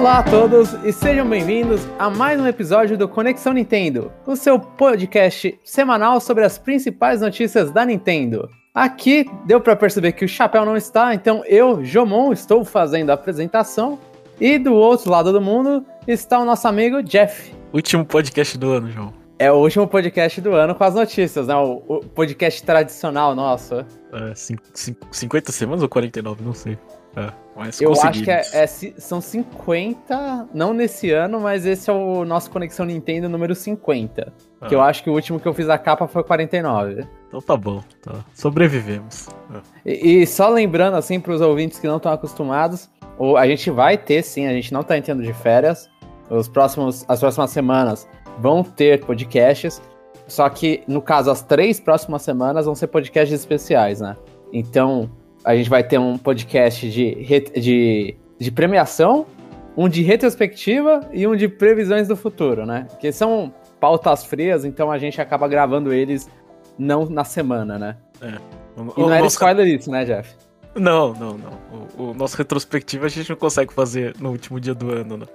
Olá a todos e sejam bem-vindos a mais um episódio do Conexão Nintendo, o seu podcast semanal sobre as principais notícias da Nintendo. Aqui deu para perceber que o chapéu não está, então eu, Jomon, estou fazendo a apresentação. E do outro lado do mundo está o nosso amigo Jeff. Último podcast do ano, João. É o último podcast do ano com as notícias, né? O, o podcast tradicional nosso. É, cinco, cinco, 50 semanas ou 49? Não sei. É, Eu acho que é, é, são 50, não nesse ano, mas esse é o nosso Conexão Nintendo número 50. Ah. Que eu acho que o último que eu fiz a capa foi 49. Então tá bom, tá. sobrevivemos. É. E, e, só lembrando, assim, para os ouvintes que não estão acostumados, a gente vai ter sim, a gente não tá entrando de férias. Os próximos, as próximas semanas vão ter podcasts. Só que, no caso, as três próximas semanas vão ser podcasts especiais, né? Então, a gente vai ter um podcast de, de, de premiação, um de retrospectiva e um de previsões do futuro, né? Que são pautas frias, então a gente acaba gravando eles não na semana, né? É. O, e não era spoiler isso, né, Jeff? Não, não, não. O, o, nosso retrospectivo a gente não consegue fazer no último dia do ano, né?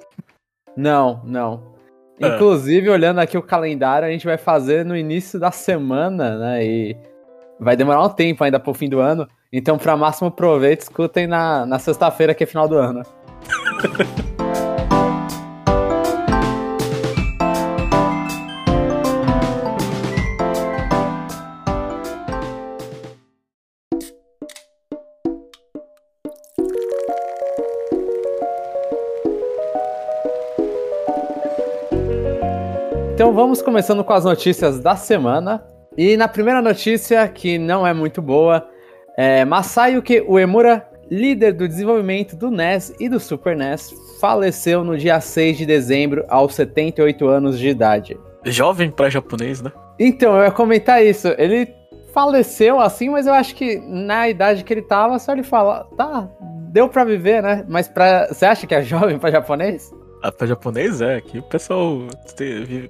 Não, não. É. Inclusive, olhando aqui o calendário, a gente vai fazer no início da semana, né? E vai demorar um tempo ainda pro fim do ano. Então, para máximo proveito, escutem na, na sexta-feira, que é final do ano. Então vamos começando com as notícias da semana. E na primeira notícia, que não é muito boa, é Masayuki Uemura, líder do desenvolvimento do NES e do Super NES, faleceu no dia 6 de dezembro, aos 78 anos de idade. Jovem para japonês, né? Então, eu ia comentar isso. Ele faleceu assim, mas eu acho que na idade que ele tava, só ele fala, tá, deu para viver, né? Mas pra, você acha que é jovem para japonês? Ah, pra japonês é, que o pessoal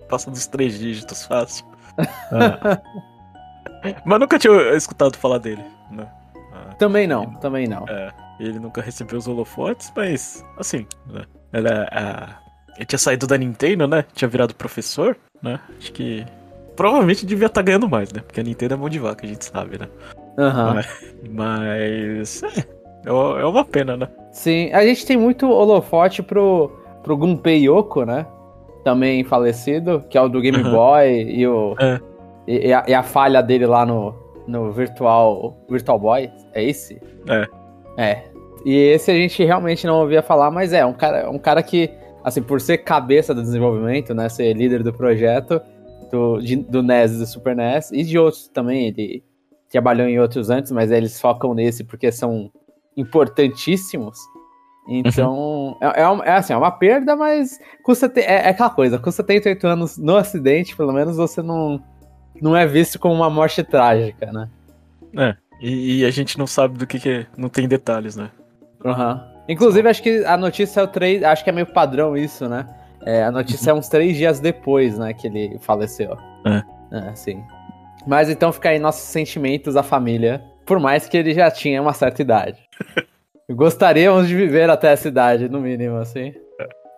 passa dos três dígitos fácil. Ah. Mas nunca tinha escutado falar dele, né? Também não, ele, também não. É, ele nunca recebeu os holofotes, mas, assim, né? Ela, a, ele tinha saído da Nintendo, né? Tinha virado professor, né? Acho que provavelmente devia estar tá ganhando mais, né? Porque a Nintendo é mão de vaca, a gente sabe, né? Uhum. Mas, mas é, é, é uma pena, né? Sim, a gente tem muito holofote pro pro Gunpei Yoko, né? Também falecido, que é o do Game uhum. Boy e o. É. E, e, a, e, a, falha dele lá no, no Virtual, Virtual Boy. É esse? É. É. E esse a gente realmente não ouvia falar, mas é um cara, um cara que, assim, por ser cabeça do desenvolvimento, né? Ser líder do projeto do, de, do NES e do Super NES, e de outros também, ele trabalhou em outros antes, mas eles focam nesse porque são importantíssimos. Então, uhum. é, é, é, assim, é uma perda, mas custa ter, é, é, aquela coisa, custa 38 anos no acidente, pelo menos você não, não é visto como uma morte trágica, né? É, e, e a gente não sabe do que, que é, não tem detalhes, né? Uhum. Inclusive, acho que a notícia é o três, acho que é meio padrão isso, né? É, a notícia é uns três dias depois, né, que ele faleceu. É. É, sim. Mas então fica aí nossos sentimentos à família, por mais que ele já tinha uma certa idade. Gostaríamos de viver até essa idade, no mínimo, assim.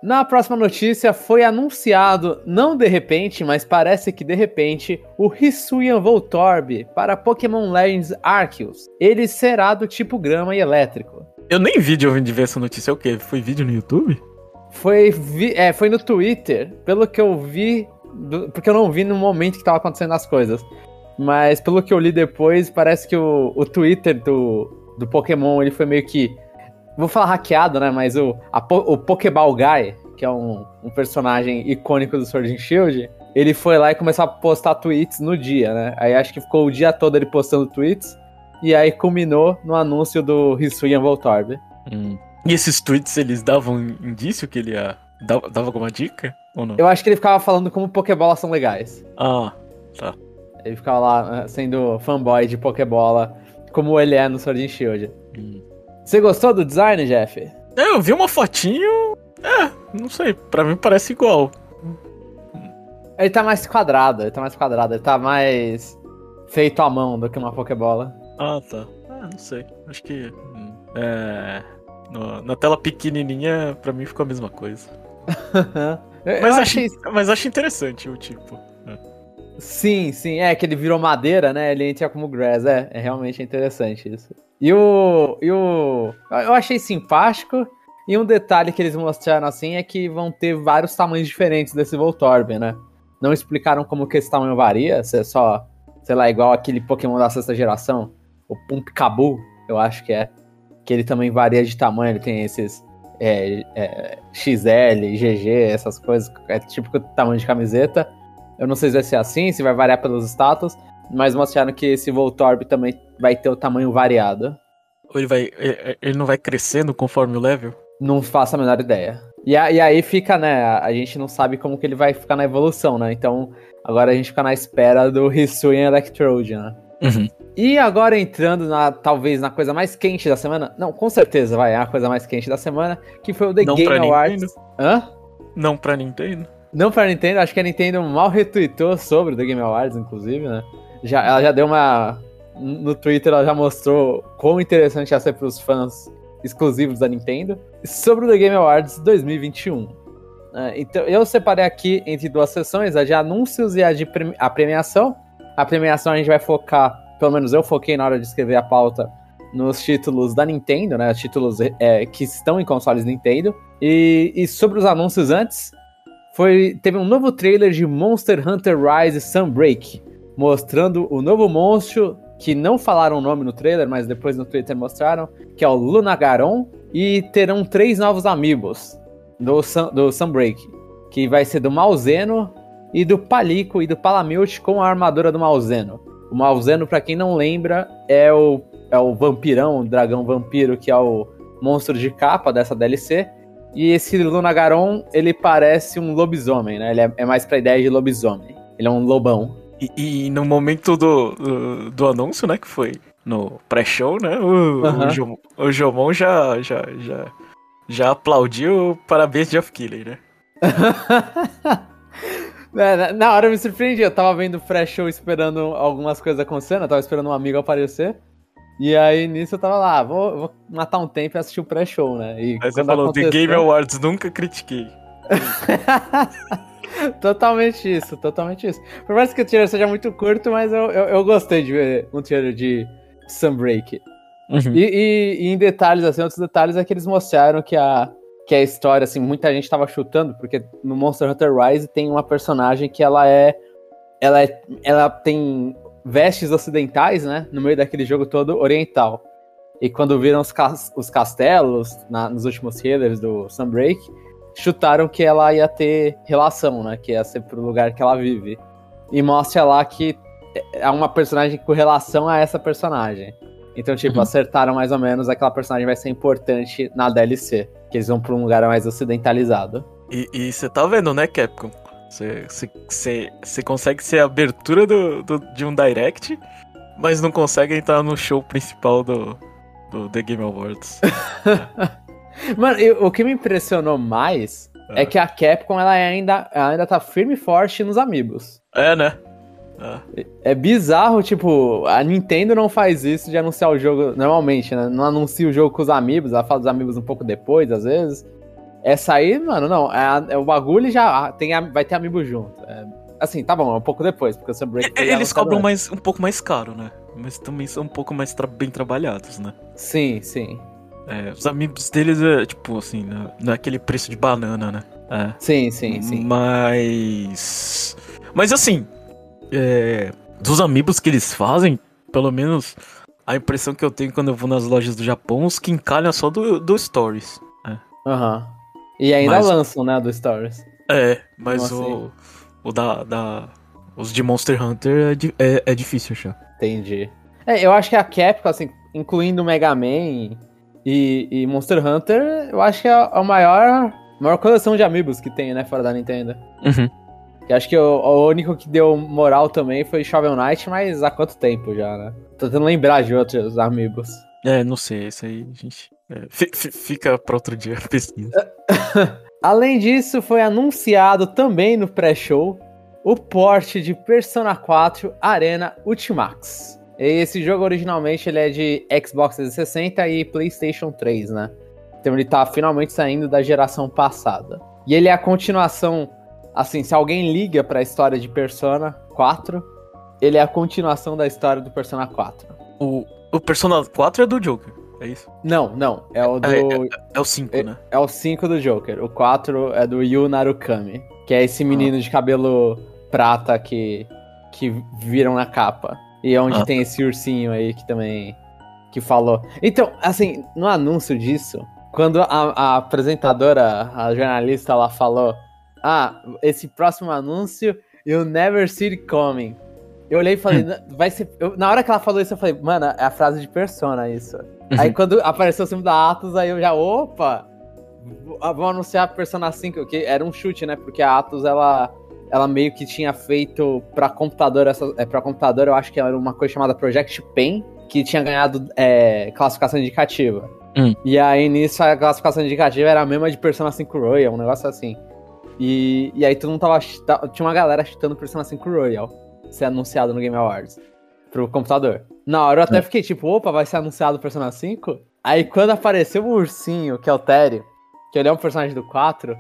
Na próxima notícia, foi anunciado, não de repente, mas parece que de repente, o Hisuian Voltorb para Pokémon Legends Arceus. Ele será do tipo grama e elétrico. Eu nem vi de ver essa notícia, é o quê? Foi vídeo no YouTube? Foi, vi, é, foi no Twitter, pelo que eu vi, do, porque eu não vi no momento que estava acontecendo as coisas. Mas pelo que eu li depois, parece que o, o Twitter do, do Pokémon, ele foi meio que. Vou falar hackeado, né? Mas o, a, o Pokéball Guy, que é um, um personagem icônico do Sword and Shield, ele foi lá e começou a postar tweets no dia, né? Aí acho que ficou o dia todo ele postando tweets. E aí culminou no anúncio do Hisuian Voltorb. Hum. E esses tweets, eles davam indício que ele ia. Dava, dava alguma dica? Ou não? Eu acho que ele ficava falando como Pokébolas são legais. Ah, tá. Ele ficava lá eh, sendo fanboy de Pokébola como ele é no Sword and Shield. Hum. Você gostou do design, Jeff? É, eu vi uma fotinho. É, não sei, pra mim parece igual. Ele tá mais quadrado, ele tá mais quadrado, ele tá mais feito à mão do que uma Pokébola. Ah, tá. Ah, não sei. Acho que. Hum, é. No- na tela pequenininha, pra mim ficou a mesma coisa. Mas achei, achei mas acho interessante o tipo. Sim, sim, é que ele virou madeira, né? Ele entra como grass, é, é realmente interessante isso. E o, e o. Eu achei simpático. E um detalhe que eles mostraram assim é que vão ter vários tamanhos diferentes desse Voltorb, né? Não explicaram como que esse tamanho varia, se é só, sei lá, igual aquele Pokémon da sexta geração, o Pumpkabu, eu acho que é. Que ele também varia de tamanho, ele tem esses é, é, XL, GG, essas coisas, é típico tamanho de camiseta. Eu não sei se vai ser assim, se vai variar pelos status, mas mostraram que esse Voltorb também vai ter o tamanho variado. Ou ele vai. Ele ele não vai crescendo conforme o level? Não faço a menor ideia. E, a- e aí fica, né? A, gente não sabe como que ele vai ficar na evolução, né? Então agora a gente fica na espera do Hisuian Electrode, né? Uhum. E agora entrando na talvez na coisa mais quente da semana, não, com certeza vai, é a coisa mais quente da semana, que foi o The Não Game Awards. Hã? Não pra Nintendo? Não pra Nintendo, acho que a Nintendo mal retweetou sobre o The Game Awards, inclusive, né? Já, ela já deu uma. No Twitter ela já mostrou quão interessante ia ser pros fãs exclusivos da Nintendo. Sobre o The Game Awards 2021. né? então, eu separei aqui entre duas sessões, a de anúncios e a de premi- a premiação. A premiação a gente vai focar, pelo menos eu foquei na hora de escrever a pauta, nos títulos da Nintendo, né? Títulos é, que estão em consoles Nintendo. E, e sobre os anúncios antes, foi teve um novo trailer de Monster Hunter Rise Sunbreak, mostrando o novo monstro que não falaram o nome no trailer, mas depois no Twitter mostraram, que é o Lunagaron, e terão três novos amigos do, Sun, do Sunbreak, que vai ser do Malzeno e do Palico e do Palamute com a armadura do Malzeno. O Malzeno, pra quem não lembra, é o, é o vampirão, o dragão vampiro, que é o monstro de capa dessa DLC. E esse Lunagaron, ele parece um lobisomem, né? Ele é, é mais pra ideia de lobisomem. Ele é um lobão. E, e no momento do, do, do anúncio, né, que foi no pré-show, né, o, Aham. o, Jom- o Jomon já, já, já, já aplaudiu parabéns Jeff Keighley, né? É, na- Na hora eu me surpreendi, eu tava vendo o pré-show esperando algumas coisas acontecendo, eu tava esperando um amigo aparecer. E aí nisso eu tava lá, vou, vou matar um tempo e assistir o pré-show, né? E Aí você falou, The aconteceu- Game Awards, nunca critiquei. totalmente isso, totalmente isso. Por mais que o trailer seja muito curto, mas eu, eu, eu gostei de ver um trailer de Sunbreak. Uhum. E, e- e em detalhes, assim, outros detalhes é que eles mostraram que a, que a história, assim, muita gente tava chutando, porque no Monster Hunter Rise tem uma personagem que ela é. Ela, é, ela tem vestes ocidentais, né? No meio daquele jogo todo oriental. E quando viram os, cas- os castelos na- nos últimos trailers do Sunbreak, chutaram que ela ia ter relação, né? Que ia ser pro lugar que ela vive. E mostra lá que é uma personagem com relação a essa personagem. Então, tipo, Uhum. acertaram mais ou menos aquela personagem vai ser importante na DLC. Que eles vão pra um lugar mais ocidentalizado. E você tá vendo, né, Capcom? Você consegue ser a abertura do, do- de um Direct, mas não consegue entrar no show principal do, do The Game Awards. Mano, e o que me impressionou mais é, É. que a Capcom ela ainda, ela ainda tá firme e forte nos amigos. É, né? É. É bizarro, tipo, a Nintendo não faz isso de anunciar o jogo normalmente, né? Não anuncia o jogo com os amigos, ela fala dos amigos um pouco depois, às vezes. Essa aí, mano, não. É, é o bagulho já tem, vai ter amigo junto. É, assim, tá bom, é um pouco depois, porque o Sunbreak. foi Eles cobram mais, um pouco mais caro, né? Mas também são um pouco mais tra- bem trabalhados, né? Sim, sim. É, os amigos deles é, tipo, assim, não não é aquele preço de banana, né? É. Sim, sim, sim. Mas. Mas assim, é, dos amigos que eles fazem, pelo menos a impressão que eu tenho quando eu vou nas lojas do Japão, os que encalham só do, do Stories. Aham. E ainda Mas- lançam, né, do Stories. É, mas Como o, o da, da. Os de Monster Hunter é, di- é, é difícil achar. Entendi. É, eu acho que a Capcom, assim, incluindo Mega Man e, e Monster Hunter, eu acho que é a maior, maior coleção de amigos que tem, né, fora da Nintendo. Uhum. Que acho que o, o único que deu moral também foi Shovel Knight, mas há quanto tempo já, né? Tô tentando lembrar de outros amigos. É, não sei, isso aí, gente. é, fi- fi- fica pra outro dia a pesquisa. Além disso, foi anunciado também no pré-show o porte de Persona 4 Arena Ultimax. Esse jogo originalmente ele é de Xbox 360 e PlayStation 3, né? Então ele tá finalmente saindo da geração passada. E ele é a continuação. Assim, se alguém liga pra história de Persona 4, ele é a continuação da história do Persona 4. O, o Persona 4 é do Joker, é isso? Não, não. É o do. É, é, é o 5, é, né? é o 5 do Joker. O 4 é do Yu Narukami. Que é esse menino de cabelo prata que, que viram na capa. E é onde Ah, tem esse ursinho aí que também. que falou. Então, assim, no anúncio disso, quando a, a apresentadora, a jornalista lá falou: Ah, esse próximo anúncio, you'll never see it coming. Eu olhei e falei, "Na- vai ser. eu- na hora que ela falou isso, eu falei, mano, é a frase de persona isso. Aí quando apareceu o símbolo da Atos, aí eu já, opa! Vão anunciar a Persona 5, que era um chute, né? Porque a Atos, ela, ela meio que tinha feito pra computador, essa, é, pra computador, eu acho que era uma coisa chamada Project Pen, que tinha ganhado é, classificação indicativa. Hum. E aí nisso a classificação indicativa era a mesma de Persona 5 Royal, um negócio assim. E, e aí todo mundo tava. Tinha uma galera chutando Persona 5 Royal ser anunciado no Game Awards pro computador. Na hora eu até É. fiquei tipo, opa, vai ser anunciado o Persona 5? Aí quando apareceu o ursinho, que é o Terry, que ele é um personagem do 4,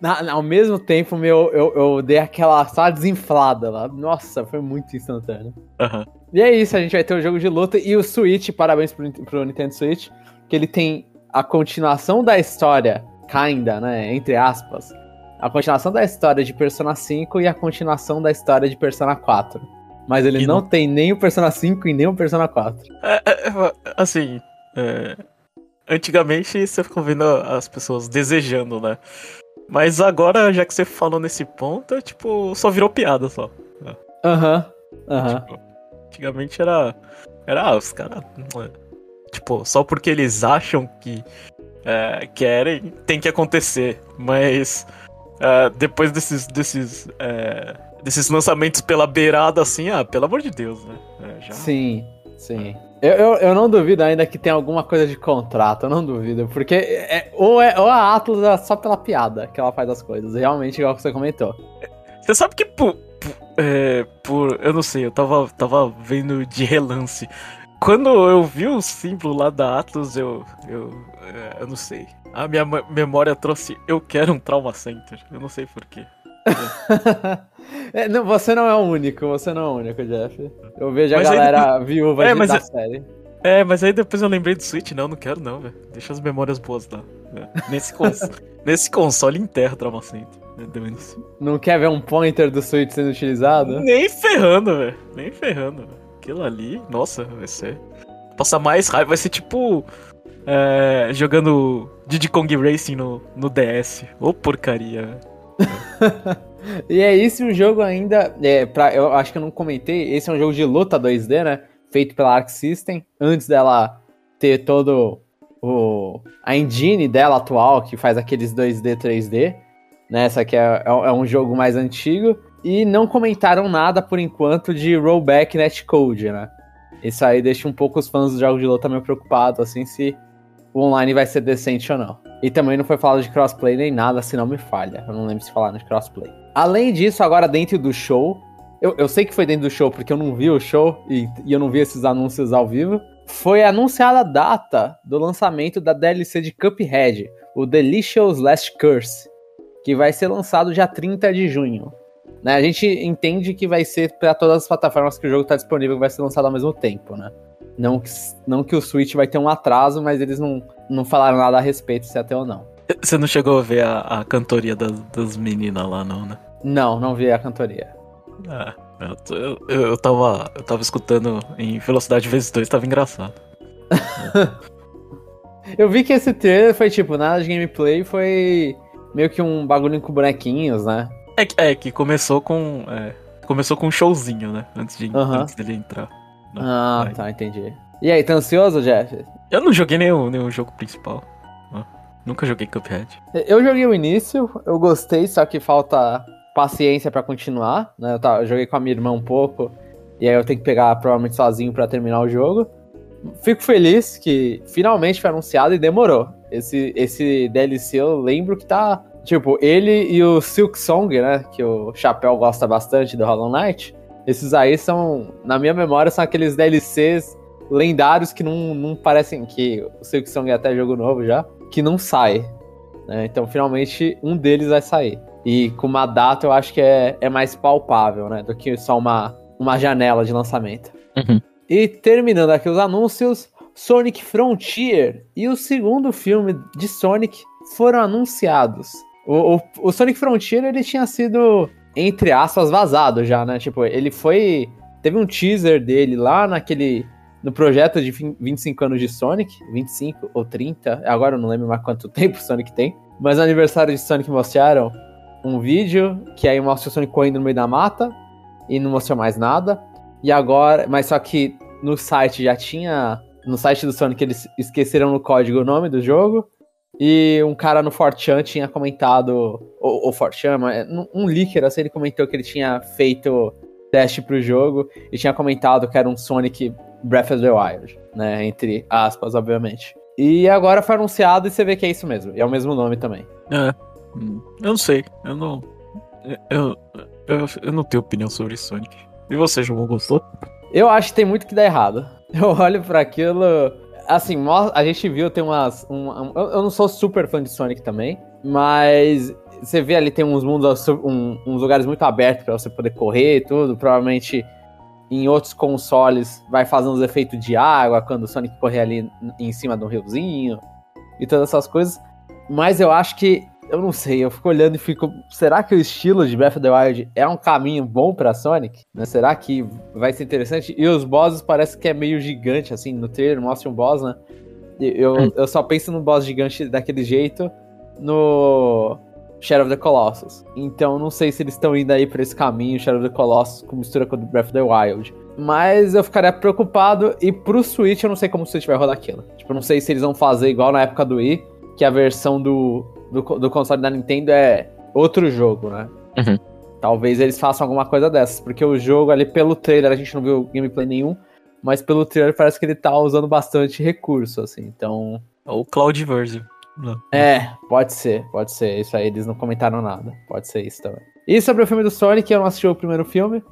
na- ao mesmo tempo meu, eu, eu dei aquela só desinflada lá. Nossa, foi muito instantâneo. Aham. E é isso, a gente vai ter o jogo de luta e o Switch, parabéns pro, pro Nintendo Switch, que ele tem a continuação da história, kinda, né, entre aspas, a continuação da história de Persona 5 e a continuação da história de Persona 4. Mas ele não não- tem nem o Persona 5 e nem o Persona 4. É, é, é, assim, é, antigamente você ficou vendo as pessoas desejando, né? Mas agora, já que você falou nesse ponto, é, tipo, só virou piada só. Aham, aham. Tipo, antigamente era. Era, ah, os caras. Tipo, só porque eles acham que é, querem, tem que acontecer. Mas é, depois desses. desses. é, desses lançamentos pela beirada, assim, ah, pelo amor de Deus, né? É, já... Sim, sim. Eu, eu, eu não duvido ainda que tem alguma coisa de contrato, eu não duvido. Porque é, ou, é, ou a Atlas é só pela piada que ela faz as coisas. Realmente, igual que você comentou. Você sabe que por, por, é, por- Eu não sei, eu tava, tava vendo de relance. Quando eu vi o símbolo lá da Atlas, eu. Eu, é, eu não sei. A minha me- memória trouxe. Eu quero um Trauma Center. Eu não sei porquê. É, não, você não é o único, você não é o único, Jeff. Eu vejo a Mas aí galera viúva É, da é- série. É, mas aí depois eu lembrei do Switch. Não, não quero não, velho. Deixa as memórias boas lá. É, Nesse, cons nesse console enterra o Trauma Center. É, dane-se. Não quer ver um pointer do Switch sendo utilizado? Nem ferrando, velho. Nem ferrando. Aquilo ali, nossa, vai ser. Passar mais raiva, vai ser tipo. é, jogando Diddy Kong Racing no, no DS. Ô porcaria, velho. E é isso, o jogo ainda. É, pra, eu acho que eu não comentei. Esse é um jogo de luta 2D, né? Feito pela Arc System. Antes dela ter todo o. A engine dela atual, que faz aqueles 2D, 3D. Né? Essa aqui é, é, é um jogo mais antigo. E não comentaram nada por enquanto de rollback netcode, né? Isso aí deixa um pouco os fãs dos jogos de luta meio preocupados, assim, se o online vai ser decente ou não. E também não foi falado de crossplay nem nada, se não me falha. Eu não lembro se falaram de crossplay. Além disso, agora dentro do show, eu, eu sei que foi dentro do show porque eu não vi o show e, e eu não vi esses anúncios ao vivo. Foi anunciada a data do lançamento da DLC de Cuphead, o Delicious Last Curse, que vai ser lançado dia 30 de junho. Né, a gente entende que vai ser para todas as plataformas que o jogo está disponível, vai ser lançado ao mesmo tempo, né? Não que, não que o Switch vai ter um atraso, mas eles não, não falaram nada a respeito se até ou não. Você não chegou a ver a, a cantoria das, das meninas lá, não, né? Não, não vi a cantoria. Ah, eu, eu, eu, tava, eu tava escutando em velocidade vezes 2, tava engraçado. Eu vi que esse trailer foi tipo, nada de gameplay, foi meio que um bagulho com bonequinhos, né? É, que- é que começou com. é, começou com um showzinho, né? Antes, de, antes dele entrar. Não, Ah, vai. tá, entendi. E aí, tá ansioso, Jeff? Eu não joguei nenhum, nenhum jogo principal. Nunca joguei Cuphead. Eu joguei o início, eu gostei, só que falta paciência pra continuar, né? Eu, tava- eu joguei com a minha irmã um pouco, e aí eu tenho que pegar provavelmente sozinho pra terminar o jogo. Fico feliz que finalmente foi anunciado e demorou. Esse, esse DLC eu lembro que tá. Tipo, ele e o Silk Song, né? Que o Chapéu gosta bastante do Hollow Knight. Esses aí são, na minha memória, são aqueles DLCs lendários que não, não parecem que o Silk Song é até jogo novo já. que não sai. Né? Então, finalmente, um deles vai sair. E com uma data eu acho que é, é mais palpável, né? Do que só uma, uma janela de lançamento. Uhum. E terminando aqui os anúncios, Sonic Frontier e o segundo filme de Sonic foram anunciados. O, o, o, Sonic Frontier ele tinha sido, entre aspas, vazado já, né? Tipo, ele foi. Teve um teaser dele lá naquele. No projeto de 25 anos de Sonic, 25 ou 30, agora eu não lembro mais quanto tempo Sonic tem. Mas no aniversário de Sonic mostraram um vídeo que aí mostra o Sonic correndo no meio da mata e não mostrou mais nada. E agora, mas só que no site já tinha. No site do Sonic eles esqueceram no código o nome do jogo. E um cara no Fortran tinha comentado. Ou, ou Fortran, um leaker assim, ele comentou que ele tinha feito teste pro jogo e tinha comentado que era um Sonic Breath of the Wild, né? Entre aspas, obviamente. E agora foi anunciado e você vê que é isso mesmo. E é o mesmo nome também. É. Hum, eu não sei. Eu não. Eu, eu, eu não tenho opinião sobre Sonic. E você, João, gostou? Eu acho que tem muito que dar errado. Eu olho para aquilo. Assim, a gente viu, tem umas. Um, um, eu não sou super fã de Sonic também, mas você vê ali tem uns mundos, um, uns lugares muito abertos para você poder correr e tudo. Provavelmente em outros consoles vai fazendo os efeitos de água quando o Sonic correr ali em cima de um riozinho e todas essas coisas. Mas eu acho que eu não sei, eu fico olhando e fico. Será que o estilo de Breath of the Wild é um caminho bom pra Sonic? Né? Será que vai ser interessante? E os bosses parece que é meio gigante, assim, no trailer mostra um boss, né? Eu, hum. eu só penso no boss gigante daquele jeito no Shadow of the Colossus. Então não sei se eles estão indo aí pra esse caminho, Shadow of the Colossus, com mistura com Breath of the Wild. Mas eu ficaria preocupado, e pro Switch eu não sei como o Switch vai rodar aquilo. Tipo, eu não sei se eles vão fazer igual na época do Wii, que a versão do do, do console da Nintendo é outro jogo, né? Uhum. Talvez eles façam alguma coisa dessas, porque o jogo ali pelo trailer a gente não viu gameplay nenhum, mas pelo trailer parece que ele tá usando bastante recurso, assim, então. Ou Cloud version. É, pode ser, pode ser. Isso aí eles não comentaram nada. Pode ser isso também. E sobre o filme do Sonic, eu não assisti o primeiro filme,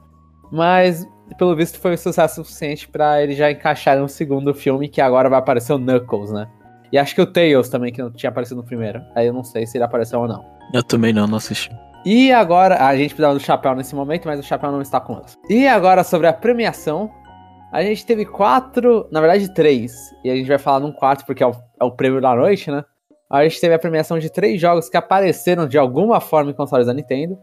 mas pelo visto foi um sucesso suficiente para ele já encaixar no segundo filme, que agora vai aparecer o Knuckles, né? E acho que o Tails também, que não tinha aparecido no primeiro. Aí eu não sei se ele apareceu ou não. Eu também não, não assisti. E agora, a gente precisava do chapéu nesse momento, mas o chapéu não está conosco. E agora sobre a premiação. A gente teve quatro, na verdade três. E a gente vai falar num quarto porque é o, é o prêmio da noite, né? A gente teve a premiação de três jogos que apareceram de alguma forma em consoles da Nintendo.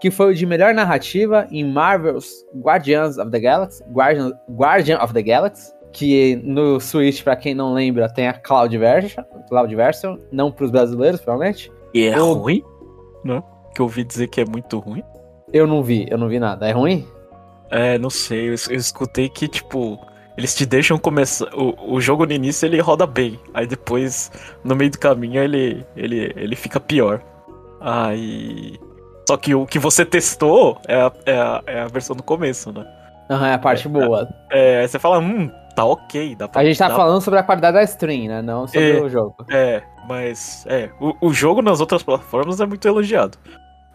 Que foi o de melhor narrativa em Marvel's Guardians of the Galaxy. Guardian, Guardian of the Galaxy que no Switch, para quem não lembra, tem a Cloud Version, Cloud Version não pros brasileiros, provavelmente. E é o... ruim? Né? Que eu ouvi dizer que é muito ruim. Eu não vi, eu não vi nada. É ruim? É, não sei. Eu, eu escutei que, tipo, eles te deixam começar. O, o jogo no início ele roda bem. Aí depois, no meio do caminho, ele, ele, ele fica pior. Aí. Só que o que você testou é a, é a, é a versão do começo, né? Aham, é a parte é, boa. É, é, você fala, hum, tá ok. Dá pra, a gente tá dá... falando sobre a qualidade da stream, né? Não sobre é, o jogo. É, mas é, o, o jogo nas outras plataformas é muito elogiado.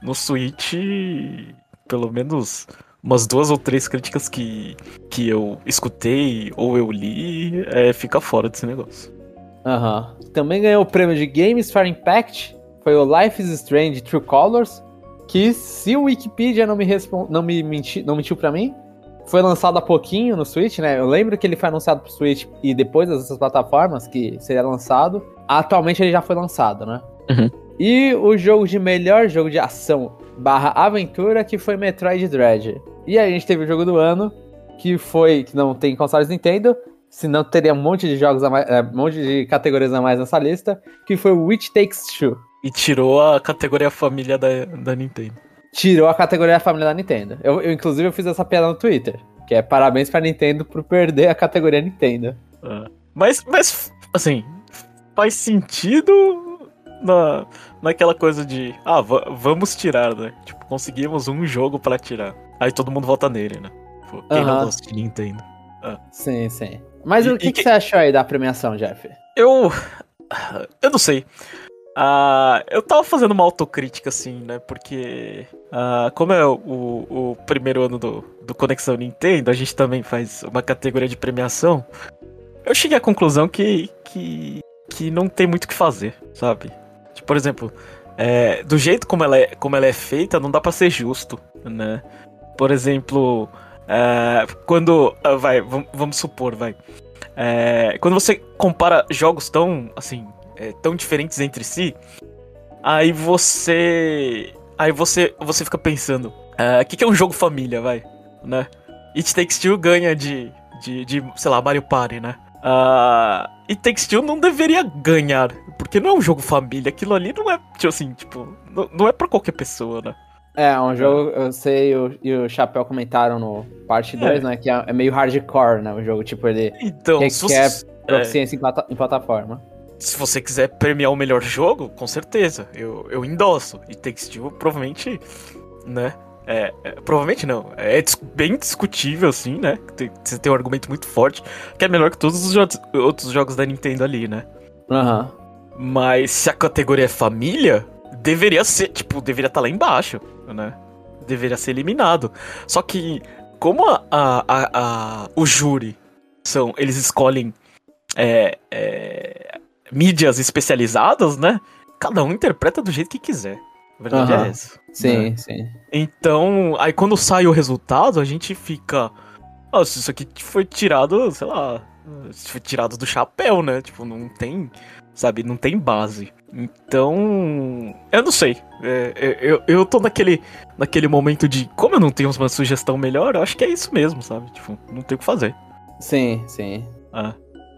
No Switch, pelo menos umas duas ou três críticas que, que eu escutei ou eu li, é, fica fora desse negócio. Aham. Uhum. Também ganhou o prêmio de Games for Impact, foi o Life is Strange True Colors, que se o Wikipedia não me, respond... não me menti... não mentiu pra mim, foi lançado há pouquinho no Switch, né? Eu lembro que ele foi anunciado pro Switch e depois dessas plataformas que seria lançado. Atualmente ele já foi lançado, né? Uhum. E o jogo de melhor jogo de ação barra aventura que foi Metroid Dread. E aí a gente teve o jogo do ano, que foi, que não tem consoles Nintendo, senão teria um monte de jogos a mais, é, um monte de categorias a mais nessa lista, que foi Which Takes Two. E tirou a categoria família da, da Nintendo tirou a categoria família da Nintendo. Eu, eu, inclusive, eu fiz essa piada no Twitter. Que é parabéns pra Nintendo por perder a categoria Nintendo. É. Mas, mas, assim, faz sentido na, naquela coisa de, ah, vamos tirar, né? Tipo, conseguimos um jogo para tirar. Aí todo mundo vota nele, né? Pô, quem não gosta de Nintendo? Ah. Sim, sim. Mas e, o que, que, que, você achou aí da premiação, Jeff? Eu. Eu não sei. Uh, eu tava fazendo uma autocrítica, assim, né? Porque, uh, como é o, o, primeiro ano do, do Conexão Nintendo, a gente também faz uma categoria de premiação. Eu cheguei à conclusão que, que, que não tem muito o que fazer, sabe? Tipo, por exemplo, é, do jeito como ela, é, como ela é feita, não dá para ser justo, né? Por exemplo, é, quando. Ah, vai, vamos supor, vai. É, quando você compara jogos tão, assim, é, tão diferentes entre si, aí você. Aí você, você fica pensando: o é, que, que é um jogo família, vai? Né? It Takes Two ganha de, de, de sei lá, Mario Party, né? Uh, It Takes Two não deveria ganhar, porque não é um jogo família, aquilo ali não é, tipo assim, tipo, não, não é pra qualquer pessoa, né? É, um jogo, eu sei, e o Chapéu comentaram no parte 2, é. né, que é, é, meio hardcore, né, o jogo, tipo, ele então, requer você, proficiência é. em, plata, em plataforma. Se você quiser premiar o melhor jogo, com certeza, eu, eu endosso. E Takes Two provavelmente, né, é, é, provavelmente não. É bem discutível, assim, né? Tem, você tem um argumento muito forte, que é melhor que todos os jogos, outros jogos da Nintendo ali, né? Aham. Uhum. Mas se a categoria é família, deveria ser, tipo, deveria estar tá lá embaixo, né? Deveria ser eliminado. Só que, como a, a, a, a o júri são, eles escolhem é, é, mídias especializadas, né? Cada um interpreta do jeito que quiser. A verdade uhum. é essa. Sim, né? sim. Então, aí quando sai o resultado, a gente fica. Nossa, isso aqui foi tirado, sei lá. Foi tirado do chapéu, né? Tipo, não tem. Sabe, não tem base. Então. Eu não sei. É, é, eu, eu tô naquele, naquele momento de. Como eu não tenho uma sugestão melhor, eu acho que é isso mesmo, sabe? Tipo, não tem o que fazer. Sim, sim. Ah.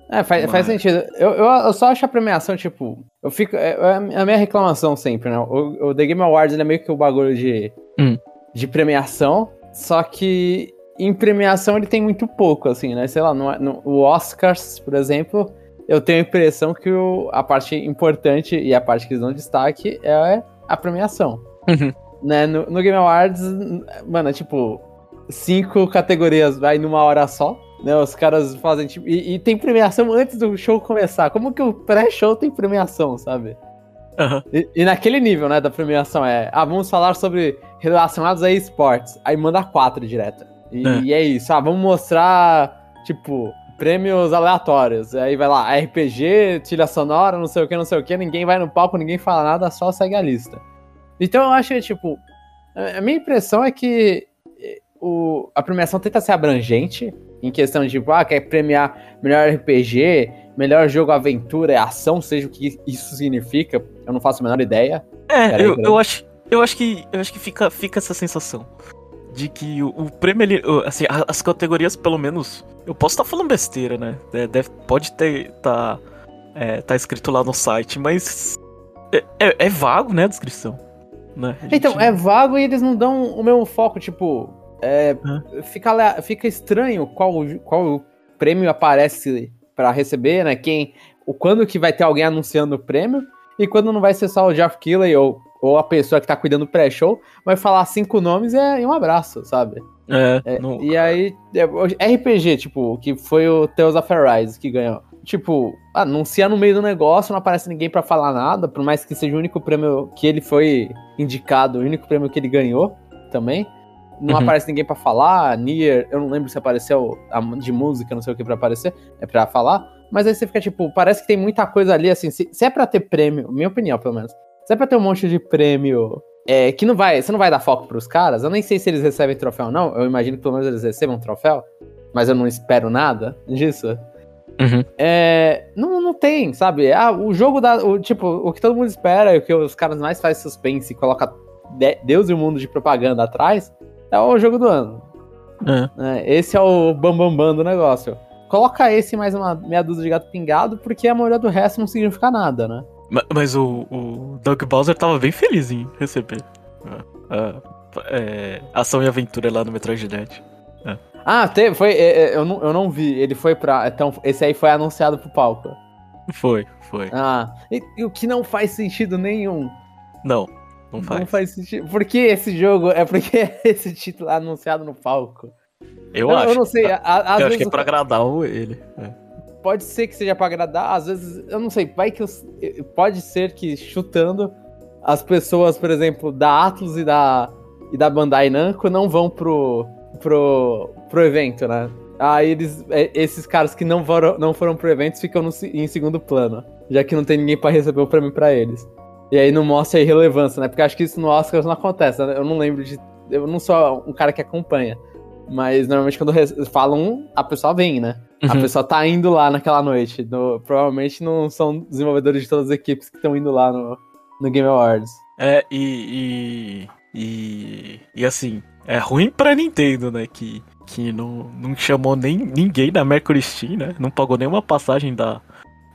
É, faz, Mas... faz sentido. Eu, eu, eu, só acho a premiação, tipo. Eu fico. É, é a minha reclamação sempre, né? O, o The Game Awards é meio que o bagulho de, hum. de premiação. Só que em premiação ele tem muito pouco, assim, né? Sei lá, no, no o Oscars, por exemplo, eu tenho a impressão que o, a parte importante e a parte que eles dão destaque é a premiação. Uhum. Né? No, no Game Awards, mano, é tipo, cinco categorias vai numa hora só. Né, os caras fazem tipo. E, e, tem premiação antes do show começar. Como que o pré-show tem premiação, sabe? Uhum. E, e, naquele nível, né, da premiação é. Ah, vamos falar sobre relacionados a esportes. Aí manda quatro direto. E é. e é isso. Ah, vamos mostrar, tipo, prêmios aleatórios. Aí vai lá, RPG, trilha sonora, não sei o que, não sei o que. Ninguém vai no palco, ninguém fala nada, só segue a lista. Então eu acho que, tipo. A minha impressão é que o, a premiação tenta ser abrangente, em questão de, tipo, ah, quer premiar melhor RPG, melhor jogo aventura e ação, seja o que isso significa, eu não faço a menor ideia. É, eu, eu, acho, eu acho que, eu acho que fica, fica essa sensação de que o, o prêmio, ele, assim, as categorias, pelo menos, eu posso estar tá falando besteira, né? É, deve, pode ter, tá, é, tá escrito lá no site, mas é, é, é vago, né, a descrição. Né? A então, gente... Então, é vago e eles não dão o mesmo foco, tipo, é, fica, fica estranho qual, qual prêmio aparece para receber, né? Quem, o quando que vai ter alguém anunciando o prêmio e quando não vai ser só o Jeff Keighley ou, ou a pessoa que tá cuidando do pré-show, vai falar cinco nomes e, é, um abraço, sabe? É, é não, e aí, é, RPG, tipo, que foi o Tales of Arise que ganhou. Tipo, anuncia no meio do negócio, não aparece ninguém para falar nada, por mais que seja o único prêmio que ele foi indicado, o único prêmio que ele ganhou também. Não uhum. aparece ninguém para falar. Nier, eu não lembro se apareceu de música, não sei o que para aparecer, é para falar. Mas aí você fica tipo, parece que tem muita coisa ali, assim. Se, se é pra ter prêmio, minha opinião pelo menos, se é pra ter um monte de prêmio é, que não vai, você não vai dar foco pros caras, eu nem sei se eles recebem troféu ou não. Eu imagino que pelo menos eles recebam troféu, mas eu não espero nada disso. Uhum. É, não, não tem, sabe? Ah, o jogo da. O, tipo, o que todo mundo espera, o que os caras mais fazem suspense e coloca Deus e o mundo de propaganda atrás, é o jogo do ano. É. É, esse é o bambambam bam, bam do negócio. Coloca esse mais uma meia dúzia de gato pingado, porque a maioria do resto não significa nada, né? Mas, mas o, o Doug Bowser tava bem feliz em receber é, ação e aventura lá no Metroid. É. Ah, teve, foi, é, é, eu, não, eu não vi, ele foi pra. Então, esse aí foi anunciado pro palco. Foi, foi. Ah, e, e o que não faz sentido nenhum. Não. Não faz. Não faz sentido. Por que esse jogo? É porque esse título é anunciado no palco. Eu, eu acho. Eu não sei. A, a, eu acho que é pra agradar ele. É. Pode ser que seja pra agradar, às vezes, eu não sei. Vai que os, pode ser que chutando as pessoas, por exemplo, da Atlus e da, e da Bandai Namco não vão pro, pro, pro evento, né? Aí eles, é, esses caras que não foram, não foram pro evento ficam no, em segundo plano, já que não tem ninguém para receber o prêmio para eles. E aí não mostra a irrelevância, né? Porque acho que isso no Oscars não acontece. Né? Eu não lembro de. Eu não sou um cara que acompanha. Mas normalmente quando falam, a pessoa vem, né? Uhum. A pessoa tá indo lá naquela noite. No, provavelmente não são desenvolvedores de todas as equipes que estão indo lá no, no Game Awards. É, e, e, e. E assim, é ruim pra Nintendo, né? Que, que não, não chamou nem ninguém da Mercury Steam, né? Não pagou nenhuma passagem da,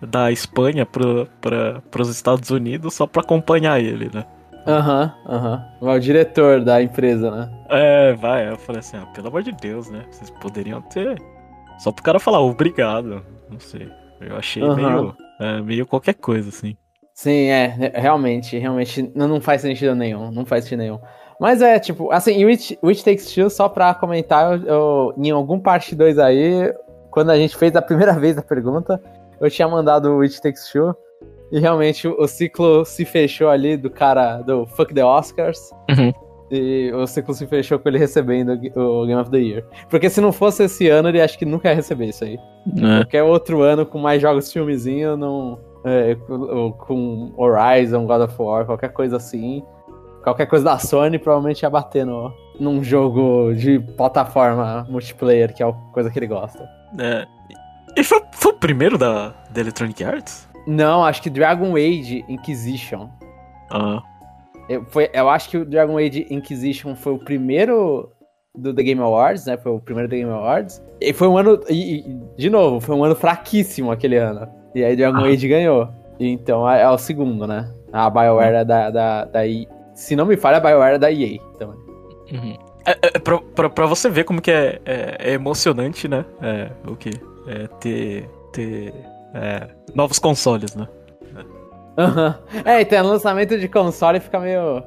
da Espanha pro, pra, pros Estados Unidos só pra acompanhar ele, né? Aham, uhum, aham. Uhum. O diretor da empresa, né? É, vai. Eu falei assim, ah, pelo amor de Deus, né? Vocês poderiam ter. Só pro cara falar obrigado. Não sei. Eu achei uhum. meio, é, meio qualquer coisa, assim. Sim, é, realmente, realmente não, faz sentido nenhum, não faz sentido nenhum. Mas é, tipo, assim, Witch, Witch Takes Two, só pra comentar, eu, eu, em algum parte 2 aí, quando a gente fez a primeira vez a pergunta, eu tinha mandado o Witch Takes Two, e realmente o, o ciclo se fechou ali do cara do Fuck the Oscars. Uhum. E o ciclo se fechou com ele recebendo o Game of the Year. Porque se não fosse esse ano, ele acho que nunca ia receber isso aí. É. Qualquer outro ano com mais jogos filmezinho, não. É, com Horizon, God of War, qualquer coisa assim. Qualquer coisa da Sony provavelmente ia bater no, num jogo de plataforma multiplayer, que é a coisa que ele gosta. É. E foi, foi o primeiro da, da Electronic Arts? Não, acho que Dragon Age Inquisition. Ah. Eu, foi, eu acho que o Dragon Age Inquisition foi o primeiro do The Game Awards, né? Foi o primeiro The Game Awards. E foi um ano. E, e, de novo, foi um ano fraquíssimo aquele ano. E aí Dragon ah. Age ganhou. Então é, é, o segundo, né? A BioWare é da, da, da. Se não me falha, a BioWare é da EA também. Uhum. É, é, pra, pra, pra, você ver como que é, é, é emocionante, né? É, o que? É ter. ter é, novos consoles, né? Uhum. É, então lançamento de console fica meio.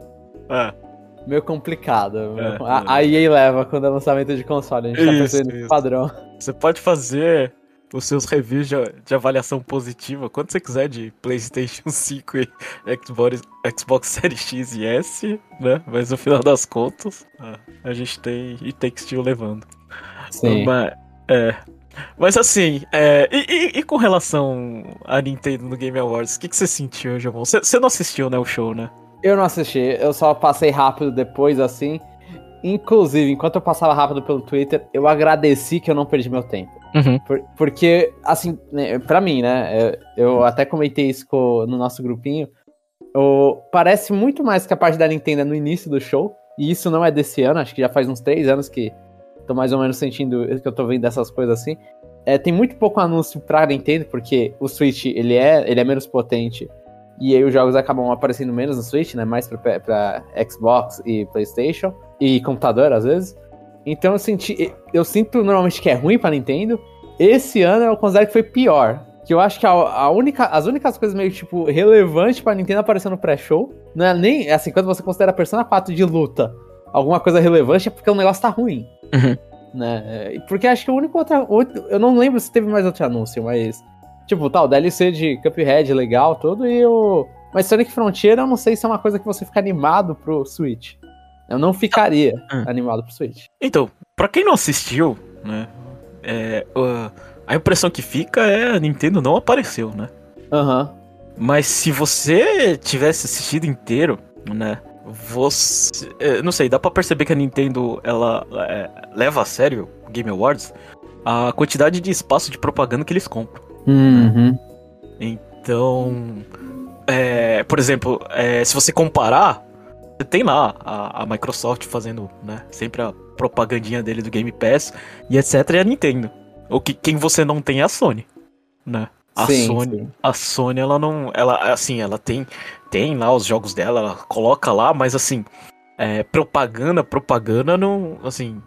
É. Meio complicado. É, a, é. EA leva quando é lançamento de console, a gente tá isso, tá pensando no padrão. Você pode fazer os seus reviews de, de, avaliação positiva quando você quiser de PlayStation 5 e Xbox, Xbox Series X e S, né? Mas no final das contas, a gente tem e Takes Two levando. Sim. Mas, é, mas assim, é, e, e, e, com relação à Nintendo no Game Awards, o que, que você sentiu, João? Você, não assistiu, né, o show, né? Eu não assisti, eu só passei rápido depois, assim. Inclusive, enquanto eu passava rápido pelo Twitter, eu agradeci que eu não perdi meu tempo. Uhum. Por, porque, assim, né, pra mim, né, eu, eu até comentei isso com, no nosso grupinho, eu, parece muito mais que a parte da Nintendo é no início do show, e isso não é desse ano, acho que já faz uns três anos que tô mais ou menos sentindo que eu tô vendo dessas coisas assim. É, tem muito pouco anúncio pra Nintendo, porque o Switch ele é, ele é menos potente. E aí os jogos acabam aparecendo menos no Switch, né? Mais pra, pra Xbox e Playstation. E computador, às vezes. Então eu senti. Eu sinto normalmente que é ruim pra Nintendo. Esse ano eu considero que foi pior. Que eu acho que a, a única, as únicas coisas meio, tipo, relevantes pra Nintendo aparecendo no pré-show. Não é nem. Assim, quando você considera a Persona 4 de luta alguma coisa relevante, é porque o negócio tá ruim. Uhum. Né? Porque acho que o único outro, outro. Eu não lembro se teve mais outro anúncio, mas. Tipo, tal, tá, DLC de Cuphead legal, tudo, e o. Mas Sonic Frontier eu não sei se é uma coisa que você fica animado pro Switch. Eu não ficaria uhum. animado pro Switch. Então, pra quem não assistiu, né? É, uh, a impressão que fica é a Nintendo não apareceu, né? Aham. Uhum. Mas se você tivesse assistido inteiro, né? Você. É, não sei, dá pra perceber que a Nintendo ela é, leva a sério o Game Awards a quantidade de espaço de propaganda que eles compram. Uhum. Então. É, por exemplo, é, se você comparar, você tem lá a, a, Microsoft fazendo né, sempre a propagandinha dele do Game Pass e etc. E a Nintendo. O que quem você não tem é a Sony, né? A sim, Sony, sim. a Sony, ela não, ela assim, ela tem, tem lá os jogos dela, ela coloca lá, mas assim, é, propaganda, propaganda não, assim,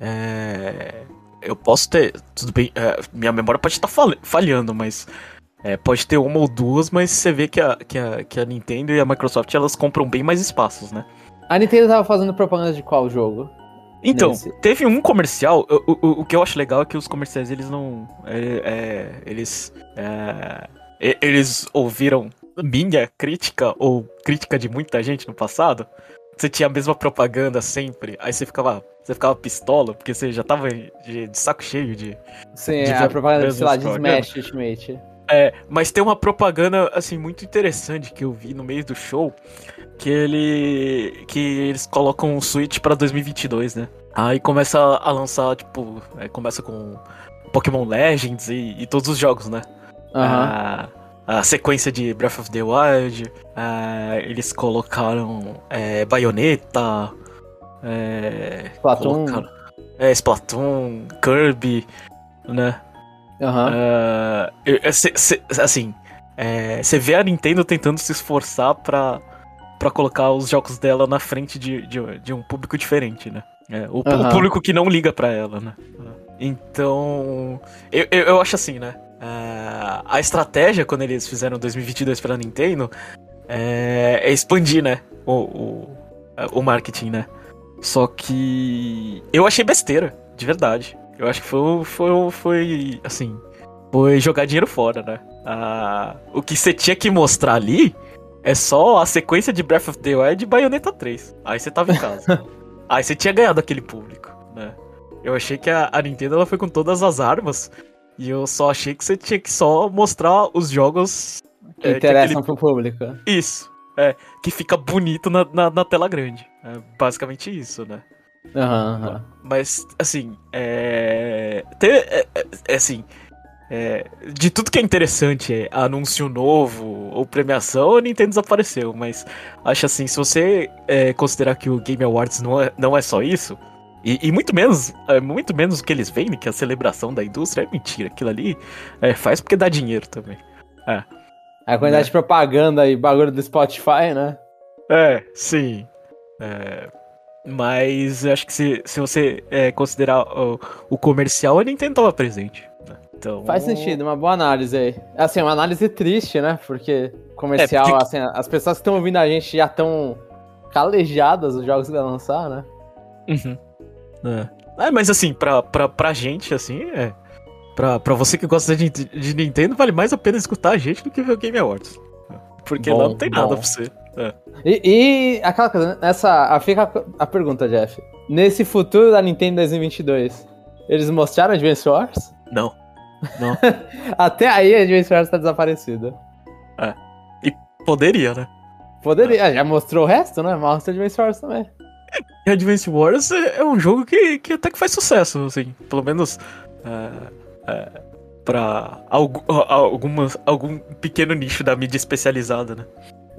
é, eu posso ter, tudo bem, é, minha memória pode estar falhando, mas é, pode ter uma ou duas, mas você vê que a, que, a, que a Nintendo e a Microsoft elas compram bem mais espaços, né? A Nintendo tava fazendo propaganda de qual jogo? Então, Nesse... teve um comercial. O, o, o, que eu acho legal é que os comerciais eles não. É, é, eles. É, eles ouviram minha crítica ou crítica de muita gente no passado. você tinha a mesma propaganda sempre, aí você ficava, você ficava pistola, porque você já tava de, de saco cheio de. Sim, de a ver propaganda, sei lá, de. Smash Ultimate. É, mas tem uma propaganda, assim, muito interessante que eu vi no meio do show, que ele. que eles colocam o Switch pra 2022, né? Aí começa a lançar, tipo, é, começa com Pokémon Legends e, e todos os jogos, né? Aham. a, a sequência de Breath of the Wild, eles colocaram é, Bayonetta, é, Splatoon. colocaram- é, Splatoon, Kirby, né? Eu- eu- cê- cê- assim, você vê a Nintendo tentando se esforçar pra, pra colocar os jogos dela na frente de, de, de um público diferente, né? É, o, pu- o público que não liga pra ela, né? Então, eu, eu, eu acho assim, né? Ah, a estratégia, quando eles fizeram 2022 pela Nintendo, é, é expandir, né? O, o, o marketing, né? Só que eu achei besteira, de verdade. Eu acho que foi, foi, foi assim, foi jogar dinheiro fora, né? Ah, o que você tinha que mostrar ali é só a sequência de Breath of the Wild e Bayonetta 3. Aí você tava em casa. Aí você tinha ganhado aquele público, né? Eu achei que a, a Nintendo ela foi com todas as armas e eu só achei que você tinha que só mostrar os jogos Que é, que interessam aquele- pro público. isso, é, que fica bonito na, na, na tela grande. É basicamente isso, né? Aham, aham. Mas, assim, é. Ter, é, é- é assim. é, de tudo que é interessante, é anúncio novo ou premiação, a Nintendo desapareceu. Mas acho assim, se você é, considerar que o Game Awards não é, não é só isso, e, e muito menos é, muito menos o que eles vendem, que é a celebração da indústria, é mentira. Aquilo ali é, faz porque dá dinheiro também. A quantidade de propaganda e bagulho do Spotify, né? É, sim. É, mas eu acho que se, se você é, considerar o, o comercial, a Nintendo tava presente. né? Então, Faz sentido, uma boa análise aí. Assim, uma análise triste, né? Porque comercial, É, porque- assim, as pessoas que estão ouvindo a gente já estão calejadas dos jogos que vai lançar, né? Uhum. É. É, mas assim, pra, pra, pra gente, assim, é. Pra, pra você que gosta de, de Nintendo, vale mais a pena escutar a gente do que ver o Game Awards. Porque Bom, lá não tem nada bom. pra você. É. E, e aquela coisa, nessa. a- Fica a, a pergunta, Jeff. Nesse futuro da Nintendo 2022, eles mostraram Advance Wars? Não. Não. Até aí, Advance Wars tá desaparecida. Poderia, né? Poderia. ah, Já mostrou o resto, né? Mostra Advance Wars também. E Advance Wars é, é um jogo que, que até que faz sucesso, assim. Pelo menos. É, é, pra algu- a- algumas, algum pequeno nicho da mídia especializada, né?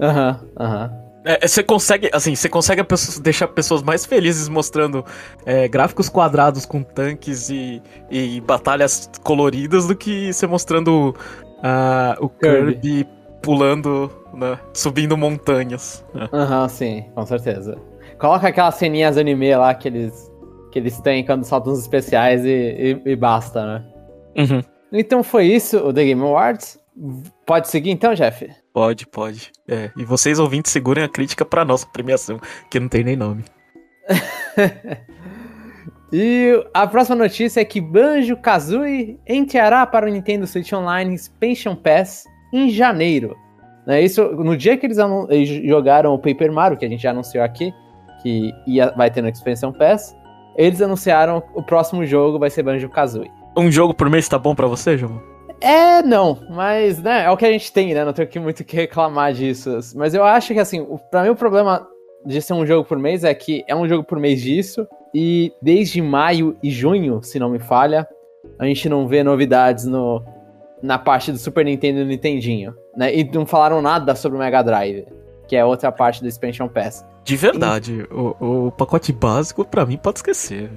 Aham, aham. É, Você consegue, assim, você consegue deixar pessoas mais felizes mostrando é, gráficos quadrados com tanques e, e batalhas coloridas do que você mostrando ah, o Kirby. Kirby, pulando, né, subindo montanhas. né. Aham, sim, com certeza. Coloca aquelas ceninhas anime lá que eles, que eles têm quando soltam os especiais e, e- e basta, né? Uhum. Então foi isso, o The Game Awards. Pode seguir então, Jeff? Pode, pode. É, e vocês ouvintes segurem a crítica pra nossa premiação, que não tem nem nome. E a próxima notícia é que Banjo Kazooie entrará para o Nintendo Switch Online Expansion Pass em janeiro. Né, isso no dia que eles eles jogaram o Paper Mario, que a gente já anunciou aqui, que ia, vai ter no Expansion Pass, eles anunciaram o próximo jogo vai ser Banjo Kazooie. Um jogo por mês tá bom pra você, João? É, não, mas né, é o que a gente tem, né? Não tenho muito o que reclamar disso. Mas eu acho que assim, o, pra mim o problema de ser um jogo por mês é que é um jogo por mês disso, e desde maio e junho, se não me falha, a gente não vê novidades no, na parte do Super Nintendo e Nintendinho. Né? E não falaram nada sobre o Mega Drive, que é outra parte do Expansion Pass. De verdade, o, o pacote básico pra mim pode esquecer.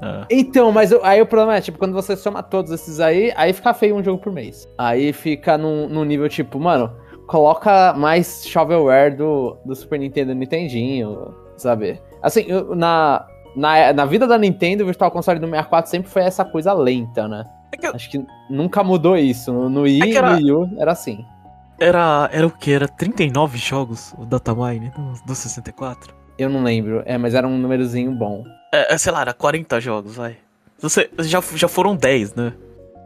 Ah. Então, mas o- aí o problema é, tipo, quando você soma todos esses aí, aí fica feio um jogo por mês. Aí fica num, num nível, tipo, mano, coloca mais shovelware do, do Super Nintendo Nintendinho, sabe? Assim, eu- na, na, na vida da Nintendo, o Virtual Console do 64 sempre foi essa coisa lenta, né? É que eu- Acho que nunca mudou isso. No, no Wii É e que era- no U era assim. Era, era o que? Era 39 jogos o Datamine do, do 64? Eu não lembro, é, mas era um númerozinho bom. É, é, sei lá, era 40 jogos, vai. Você, já, já foram 10, né?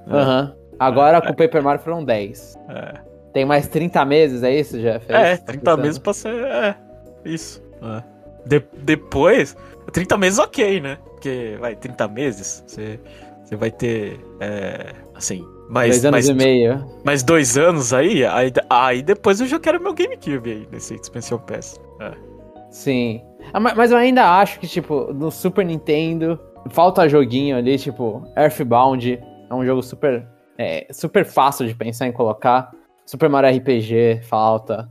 É. Aham. Agora com o Paper Mario foram 10. É, Tem mais 30 meses, é isso, Jeff? é isso tá 30 pensando? meses pra ser. É, isso. É. De, depois, 30 meses ok, né? Porque, vai, 30 meses, você, você vai ter, é, assim, mais... Dois anos mais, e meio. mais dois anos aí, aí, aí depois eu já quero meu GameCube aí, nesse Expansion Pass. É. Sim. Ah, ma- Mas eu ainda acho que, tipo, no Super Nintendo, falta joguinho ali, tipo, Earthbound. É um jogo super, é, super fácil de pensar em colocar. Super Mario RPG, falta.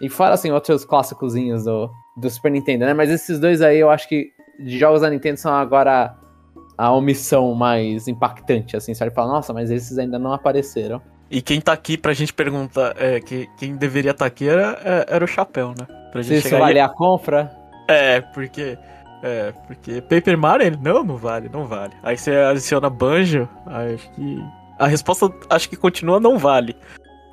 E fora, assim, outros clássicozinhos do, do Super Nintendo, né? Mas esses dois aí eu acho que de jogos da Nintendo são agora a omissão mais impactante, assim, sabe? Fala, nossa, mas esses ainda não apareceram. E quem tá aqui pra gente perguntar, é, que, quem deveria estar aqui era, é, era o Chapéu, né? Pra Se isso chegar valer e- a compra, É, porque. É, porque Paper Mario, ele, não, não vale, não vale. Aí você adiciona Banjo, aí acho que. A resposta acho que continua não vale.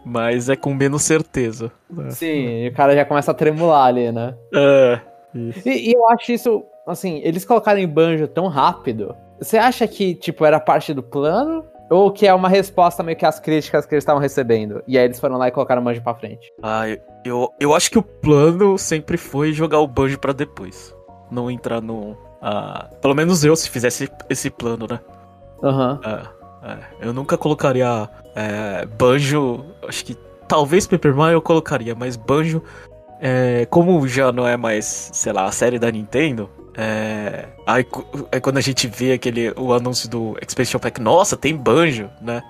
Mas é com menos certeza. né? sim, o cara já começa a tremular ali, né? É. E, e eu acho isso, assim, eles colocarem banjo tão rápido. Você acha que, tipo, era parte do plano? Ou que é uma resposta meio que às críticas que eles estavam recebendo? E aí eles foram lá e colocaram o banjo pra frente. Ah, eu- eu, acho que o plano sempre foi jogar o Banjo pra depois. Não entrar no. Ah, pelo menos eu, se fizesse esse plano, né? Aham. É, é. Eu nunca colocaria é, Banjo. Acho que talvez Paper Mario eu colocaria, mas Banjo, é, como já não é mais, sei lá, a série da Nintendo. É, aí, aí quando a gente vê aquele o anúncio do Expansion Pack, nossa, tem Banjo, né?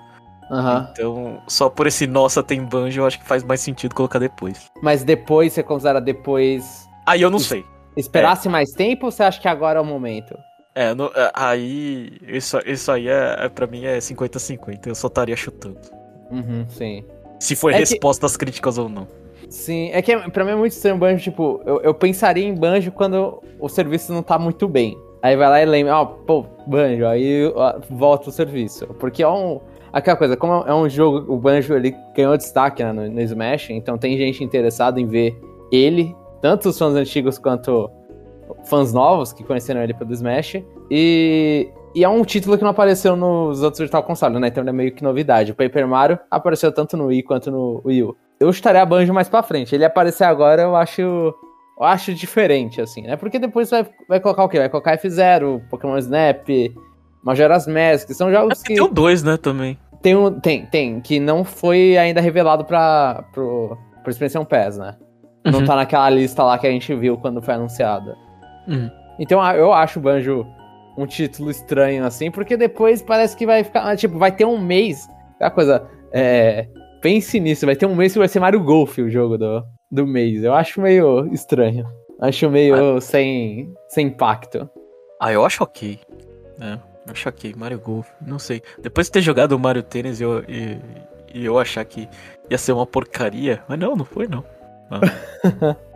Aham. Então, só por esse nossa tem Banjo, eu acho que faz mais sentido colocar depois. Mas depois, você considera depois. Aí eu não Isso. sei. Esperasse mais tempo ou você acha que agora é o momento? É, no- é, aí. Isso, isso aí é, é, pra mim é 50-50. Eu só estaria chutando. Uhum, sim. Se for É que- resposta às críticas ou não. Sim, é que pra mim é muito estranho o banjo, tipo, eu, eu pensaria em banjo quando o serviço não tá muito bem. Aí vai lá e lembra, ó, pô, banjo, aí volta o serviço. Porque é um. Aquela coisa, como é um jogo, o banjo ele ganhou destaque né, no, no Smash, então tem gente interessada em ver ele, tanto os fãs antigos quanto fãs novos que conheceram ele pelo Smash. E, e é um título que não apareceu nos outros Virtual Console, né? Então ele é meio que novidade. O Paper Mario apareceu tanto no Wii quanto no Wii U. Eu estaria a Banjo mais pra frente. Ele aparecer agora, eu acho. Eu acho diferente, assim, né? Porque depois vai, vai colocar o quê? Vai colocar F0, Pokémon Snap, Majora's Mask, que são jogos que. Tem o 2, né, também. Tem, um, tem, tem, que não foi ainda revelado pra, pro, pro Expansion Pass, né? Não Uhum. tá naquela lista lá que a gente viu quando foi anunciada. Uhum. Então eu acho o Banjo um título estranho, assim, porque depois parece que vai ficar. Tipo, vai ter um mês. Aquela coisa. É, pense nisso, vai ter um mês que vai ser Mario Golf o jogo do, do mês. Eu acho meio estranho. Acho meio sem, sem impacto. Ah, eu acho ok. É, eu acho ok. Mario Golf, não sei. Depois de ter jogado o Mario Tênis eu, e, e eu achar que ia ser uma porcaria. Mas não, não foi não.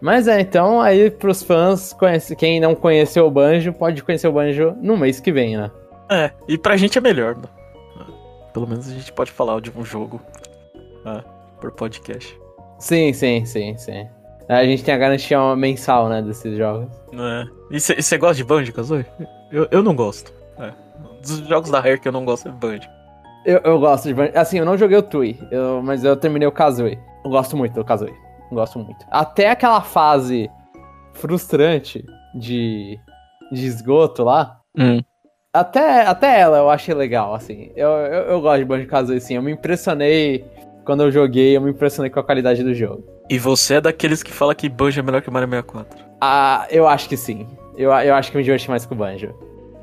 Mas é, então aí pros fãs, conhece, quem não conheceu o Banjo, pode conhecer o Banjo no mês que vem, né? É, e pra gente é melhor. Né? Pelo menos a gente pode falar de um jogo ah, por podcast. Sim, sim, sim, sim. A gente tem a garantia mensal, né, desses jogos. É. E você gosta de Banjo, Kazooie? Eu, eu não gosto. É. Dos jogos da Rare que eu não gosto é Banjo. Eu, eu gosto de Banjo. Assim, eu não joguei o Tui, eu- mas eu terminei o Kazooie. Eu gosto muito do Kazooie. Gosto muito. Até aquela fase frustrante de, de esgoto lá. Hum. Até, até ela eu achei legal, assim. Eu, eu, eu gosto de Banjo Kazooie, sim. Eu me impressionei quando eu joguei, eu me impressionei com a qualidade do jogo. E você é daqueles que fala que Banjo é melhor que Mario 64. Ah, eu acho que sim. Eu, eu acho que me diverti mais com o Banjo.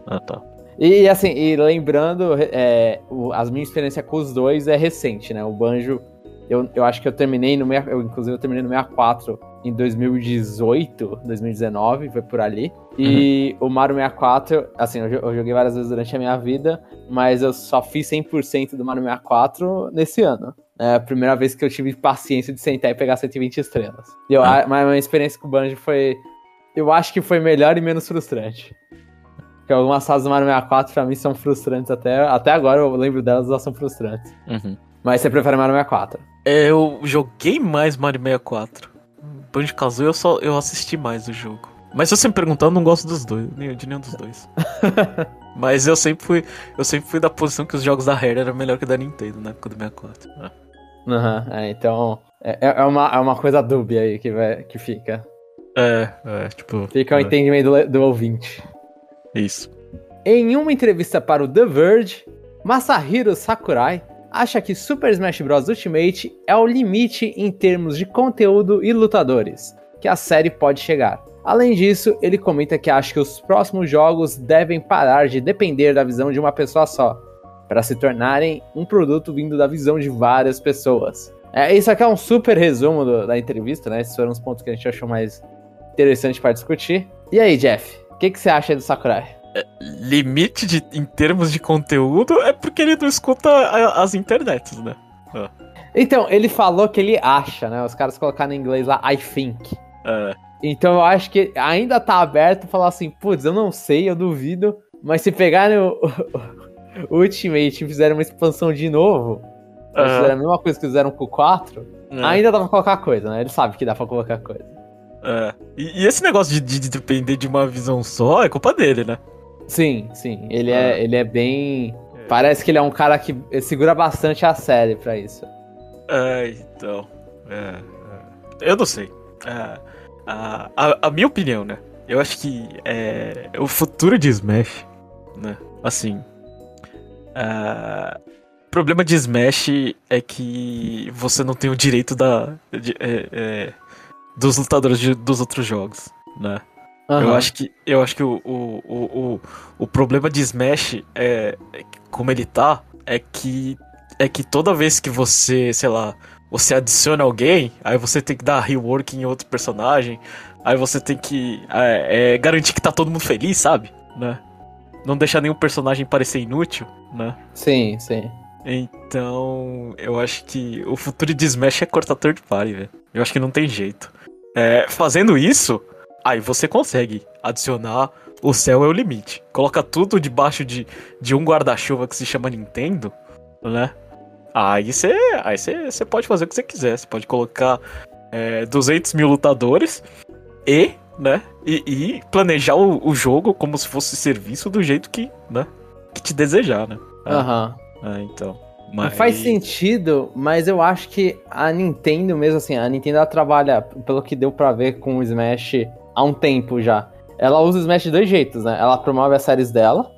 Ah, tá. E assim, e lembrando, é, o- as minhas experiências com os dois é recente, né? O Banjo, eu, eu acho que eu terminei no. meia- Eu, inclusive, eu terminei no 64 em 2018, 2019, foi por ali. E o Mario 64, assim, eu joguei várias vezes durante a minha vida, mas eu só fiz 100% do Mario 64 nesse ano. É a primeira vez que eu tive paciência de sentar e pegar 120 estrelas. E eu, Ah. a- mas a minha experiência com o Banjo foi. Eu acho que foi melhor e menos frustrante. Porque algumas fases do Mario 64 pra mim são frustrantes até. Até agora eu lembro delas, elas são frustrantes. Uhum. Mas você prefere Mario 64? É, eu joguei mais Mario 64. Banjo Kazooie eu só eu assisti mais o jogo. Mas se você me perguntar, eu não gosto dos dois, nem- de nenhum dos dois. Mas eu sempre fui, eu sempre fui da posição que os jogos da Rare eram melhor que da Nintendo na época do 64. É. Aham, é, então. É, é uma, é uma coisa dúbia aí que, vai, que fica. É, é, tipo. Fica o é, entendimento do, do ouvinte. Isso. Em uma entrevista para o The Verge, Masahiro Sakurai acha que Super Smash Bros. Ultimate é o limite em termos de conteúdo e lutadores que a série pode chegar. Além disso, ele comenta que acha que os próximos jogos devem parar de depender da visão de uma pessoa só, para se tornarem um produto vindo da visão de várias pessoas. É, isso aqui é um super resumo do- da entrevista, né? Esses foram os pontos que a gente achou mais interessante para discutir. E aí, Jeff, o que, que você acha do Sakurai? Limite de, em termos de conteúdo é porque ele não escuta a- as internets, né? Então, ele falou que ele acha, né? Os caras colocaram em inglês lá, I think. É, Então eu acho que ainda tá aberto falar assim, putz, eu não sei, eu duvido, mas se pegarem o, o Ultimate e fizerem uma expansão de novo, Aham. fizeram a mesma coisa que fizeram com o 4, é, ainda dá pra colocar coisa, né? Ele sabe que dá pra colocar coisa. é. E, e esse negócio de, de- de depender de uma visão só é culpa dele, né? Sim, sim, ele, Ah. é, ele é bem... Parece que ele é um cara que segura bastante a série pra isso. É, então. é, é. eu não sei. É, a, a, a minha opinião, né? Eu acho que é, o futuro de Smash, né? Assim. é, o problema de Smash é que você não tem o direito da, de- é, é, dos lutadores de- dos outros jogos, né? Eu Aham. acho que, eu acho que o, o, o, o, o problema de Smash, é, é como ele tá, é que, é que toda vez que você, sei lá, você adiciona alguém, aí você tem que dar rework em outro personagem, aí você tem que é, é, garantir que tá todo mundo feliz, sabe? Né? Não deixar nenhum personagem parecer inútil, né? Sim, sim. Então, eu acho que o futuro de Smash é cortar third party, velho. Eu acho que não tem jeito. É, fazendo isso, aí você consegue adicionar o céu é o limite. Coloca tudo debaixo de, de um guarda-chuva que se chama Nintendo, né? Aí você aí pode fazer o que você quiser. Você pode colocar é, 200 mil lutadores e, né? E, e planejar o, o jogo como se fosse serviço do jeito que, né? Que te desejar, né? É. Aham. Ah, então. Não Faz sentido, mas eu acho que a Nintendo mesmo assim, a Nintendo ela trabalha, pelo que deu pra ver com o Smash há um tempo já. Ela usa o Smash de dois jeitos, né? Ela promove as séries dela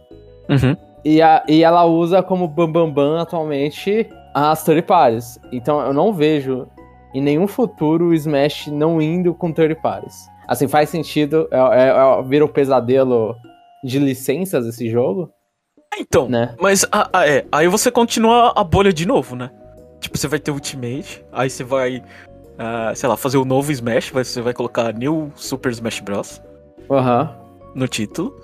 Uhum. e, a, e ela usa como bambambam bam, bam, atualmente as third parties. Então eu não vejo em nenhum futuro o Smash não indo com third parties. Assim, faz sentido, é, é, é, vira o pesadelo de licenças esse jogo, Então, né? mas ah, ah, é, aí você continua a bolha de novo, né? Tipo, você vai ter Ultimate, aí você vai, ah, sei lá, fazer o novo Smash, você vai colocar New Super Smash Bros. Aham. no título.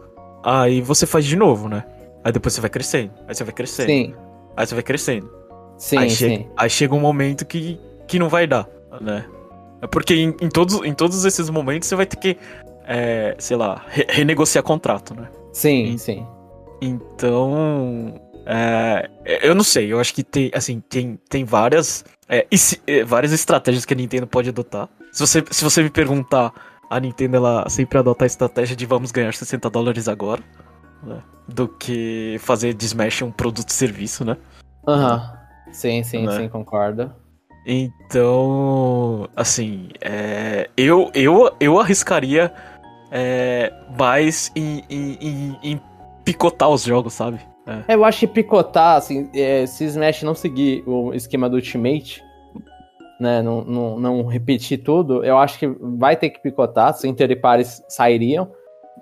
Aí você faz de novo, né? Aí depois você vai crescendo, aí você vai crescendo, Sim, aí você vai crescendo. sim, aí, sim. chega, aí chega um momento que, que não vai dar, né? É porque em, em todos, em todos esses momentos você vai ter que, é, sei lá, re- renegociar contrato, né? Sim, sim. Então, é, eu não sei, eu acho que tem, assim, tem, tem várias, é, e é, várias estratégias que a Nintendo pode adotar. Se você, se você me perguntar, a Nintendo ela sempre adota a estratégia de vamos ganhar 60 dólares agora, né, do que fazer de Smash um produto serviço, né? Aham. Sim, sim, Né? sim, concordo. Então, assim, é, eu, eu, eu arriscaria é, mais em, em, em- em picotar os jogos, sabe? É. Eu acho que picotar, assim, é, se Smash não seguir o esquema do Ultimate, né, não, não, não repetir tudo, eu acho que vai ter que picotar, sem third pares sairiam,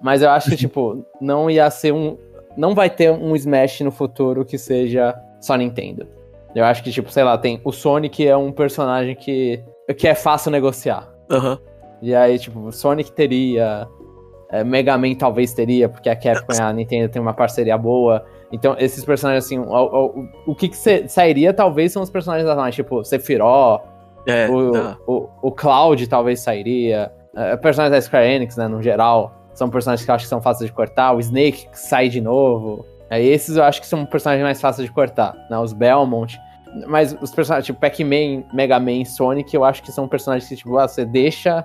mas eu acho que, tipo, não ia ser um... Não vai ter um Smash no futuro que seja só Nintendo. Eu acho que, tipo, sei lá, tem... O Sonic é um personagem que, que é fácil negociar. Aham. E aí, tipo, Sonic teria, é, Mega Man talvez teria, porque a Capcom e a Nintendo tem uma parceria boa. Então, esses personagens, assim, o, o, o que, que sa- sairia talvez são os personagens atuais, tipo, Sephiroth, É, o, tá. o, o Cloud talvez sairia, é, personagens da Square Enix, né, no geral, são personagens que eu acho que são fáceis de cortar, o Snake que sai de novo. Aí esses eu acho que são personagens mais fáceis de cortar, né, os Belmont. Mas os personagens, tipo, Pac-Man, Mega Man Sonic, eu acho que são personagens que, tipo, ah, você deixa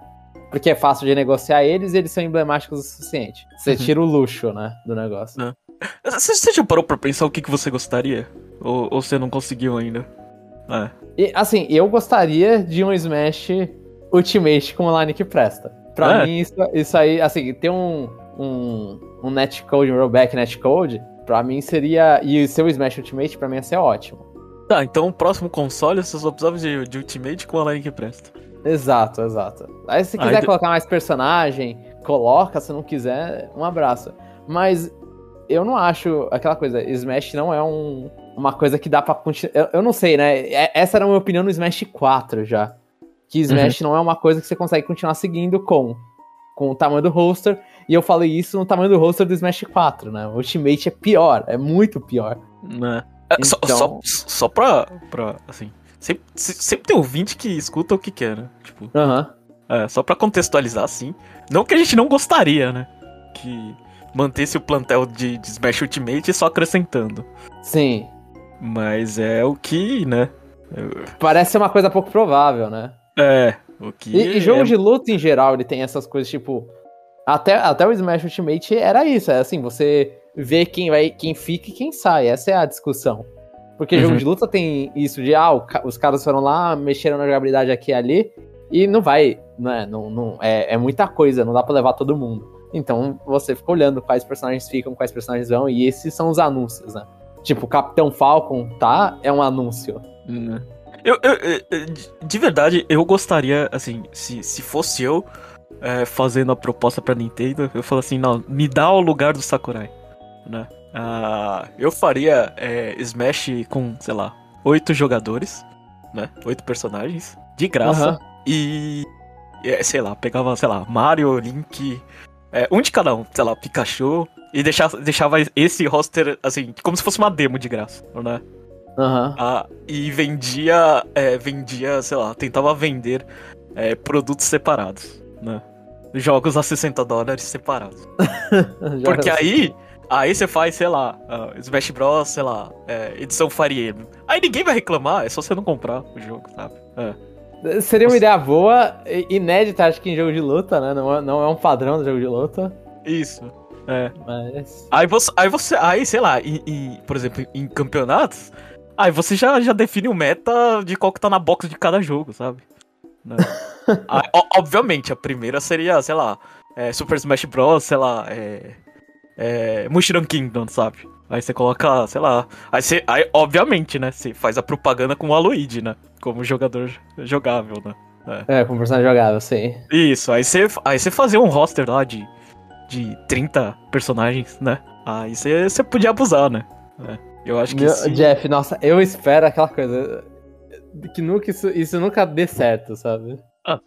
porque é fácil de negociar eles e eles são emblemáticos o suficiente. Você Uhum. tira o luxo, né, do negócio. Você, você já parou pra pensar o que, que você gostaria? Ou, ou você não conseguiu ainda? É. E, assim, eu gostaria de um Smash Ultimate com uma line que presta. Pra É. mim, isso, isso aí, assim, ter um, um, um netcode, um rollback netcode, pra mim seria. E o seu Smash Ultimate, pra mim ia ser ótimo. Tá, então o próximo console você só precisava de, de Ultimate com a line que presta. Exato, exato. Aí se quiser Aí de- colocar mais personagem, coloca, se não quiser, um abraço. Mas eu não acho aquela coisa, Smash não é um, uma coisa que dá pra continuar. Eu, eu não sei, né? É- Essa era a minha opinião no Smash 4 já. Que Smash não é uma coisa que você consegue continuar seguindo com, com o tamanho do roster. E eu falei isso no tamanho do roster do Smash 4, né? O Ultimate é pior, é muito pior. Né? É, só, Então- só, só pra, pra, assim, sempre, se- sempre tem ouvinte que escuta o que quer, né? Tipo, Aham. é, só pra contextualizar, assim, não que a gente não gostaria, né? Que mantesse o plantel de, de Smash Ultimate só acrescentando. Sim. Mas é o que, né? Parece ser uma coisa pouco provável, né? É, o que... E, e jogo é- de luta em geral, ele tem essas coisas, tipo. Até, até o Smash Ultimate era isso, é assim, você vê quem vai, quem fica e quem sai. Essa é a discussão. Porque Uhum. jogo de luta tem isso de, ah, os caras foram lá, mexeram na jogabilidade aqui e ali, e não vai, né? Não, não, é, é muita coisa, não dá pra levar todo mundo. Então você fica olhando quais personagens ficam, quais personagens vão, e esses são os anúncios, né? Tipo, Capitão Falcon, tá? É um anúncio. Né? Eu, eu- eu- de- de verdade, eu gostaria, assim, se, se fosse eu é, fazendo a proposta pra Nintendo, eu falo assim, não, me dá o lugar do Sakurai, né? Ah, eu faria é, Smash com, sei lá, oito jogadores, né? Oito personagens, de graça, Aham. e, é, sei lá, pegava, sei lá, Mario, Link, é, um de cada um, sei lá, Pikachu, e deixava, deixava esse roster, assim, como se fosse uma demo de graça, né? Aham. Ah, e vendia, é, vendia, sei lá, tentava vender é, produtos separados, né? Jogos a 60 dólares separados. Porque aí, aí você faz, sei lá, ah, Smash Bros, sei lá, é, edição Fire Emblem. Aí ninguém vai reclamar, é só você não comprar o jogo, sabe? É. Seria uma ideia boa, inédita, acho que em jogo de luta, né? Não é, não é um padrão do jogo de luta, Isso. É. mas. Aí você, aí você, aí sei lá, em, em- por exemplo, em campeonatos, aí você já, já define o meta de qual que tá na box de cada jogo, sabe? Né? Aí, obviamente, a primeira seria, sei lá, é, Super Smash Bros, sei lá, é, é, Mushroom Kingdom, sabe? Aí você coloca, sei lá, aí você, aí, obviamente, né, você faz a propaganda com o Aloyd, né, como jogador jogável, né? É, com personagem jogável, sim. Isso, aí você, aí você fazia um roster lá de, de 30 personagens, né? Aí você, você podia abusar, né? É, eu acho que Meu- sim. Jeff, nossa, eu espero aquela coisa. Que nunca isso, isso nunca dê certo, sabe? Ah,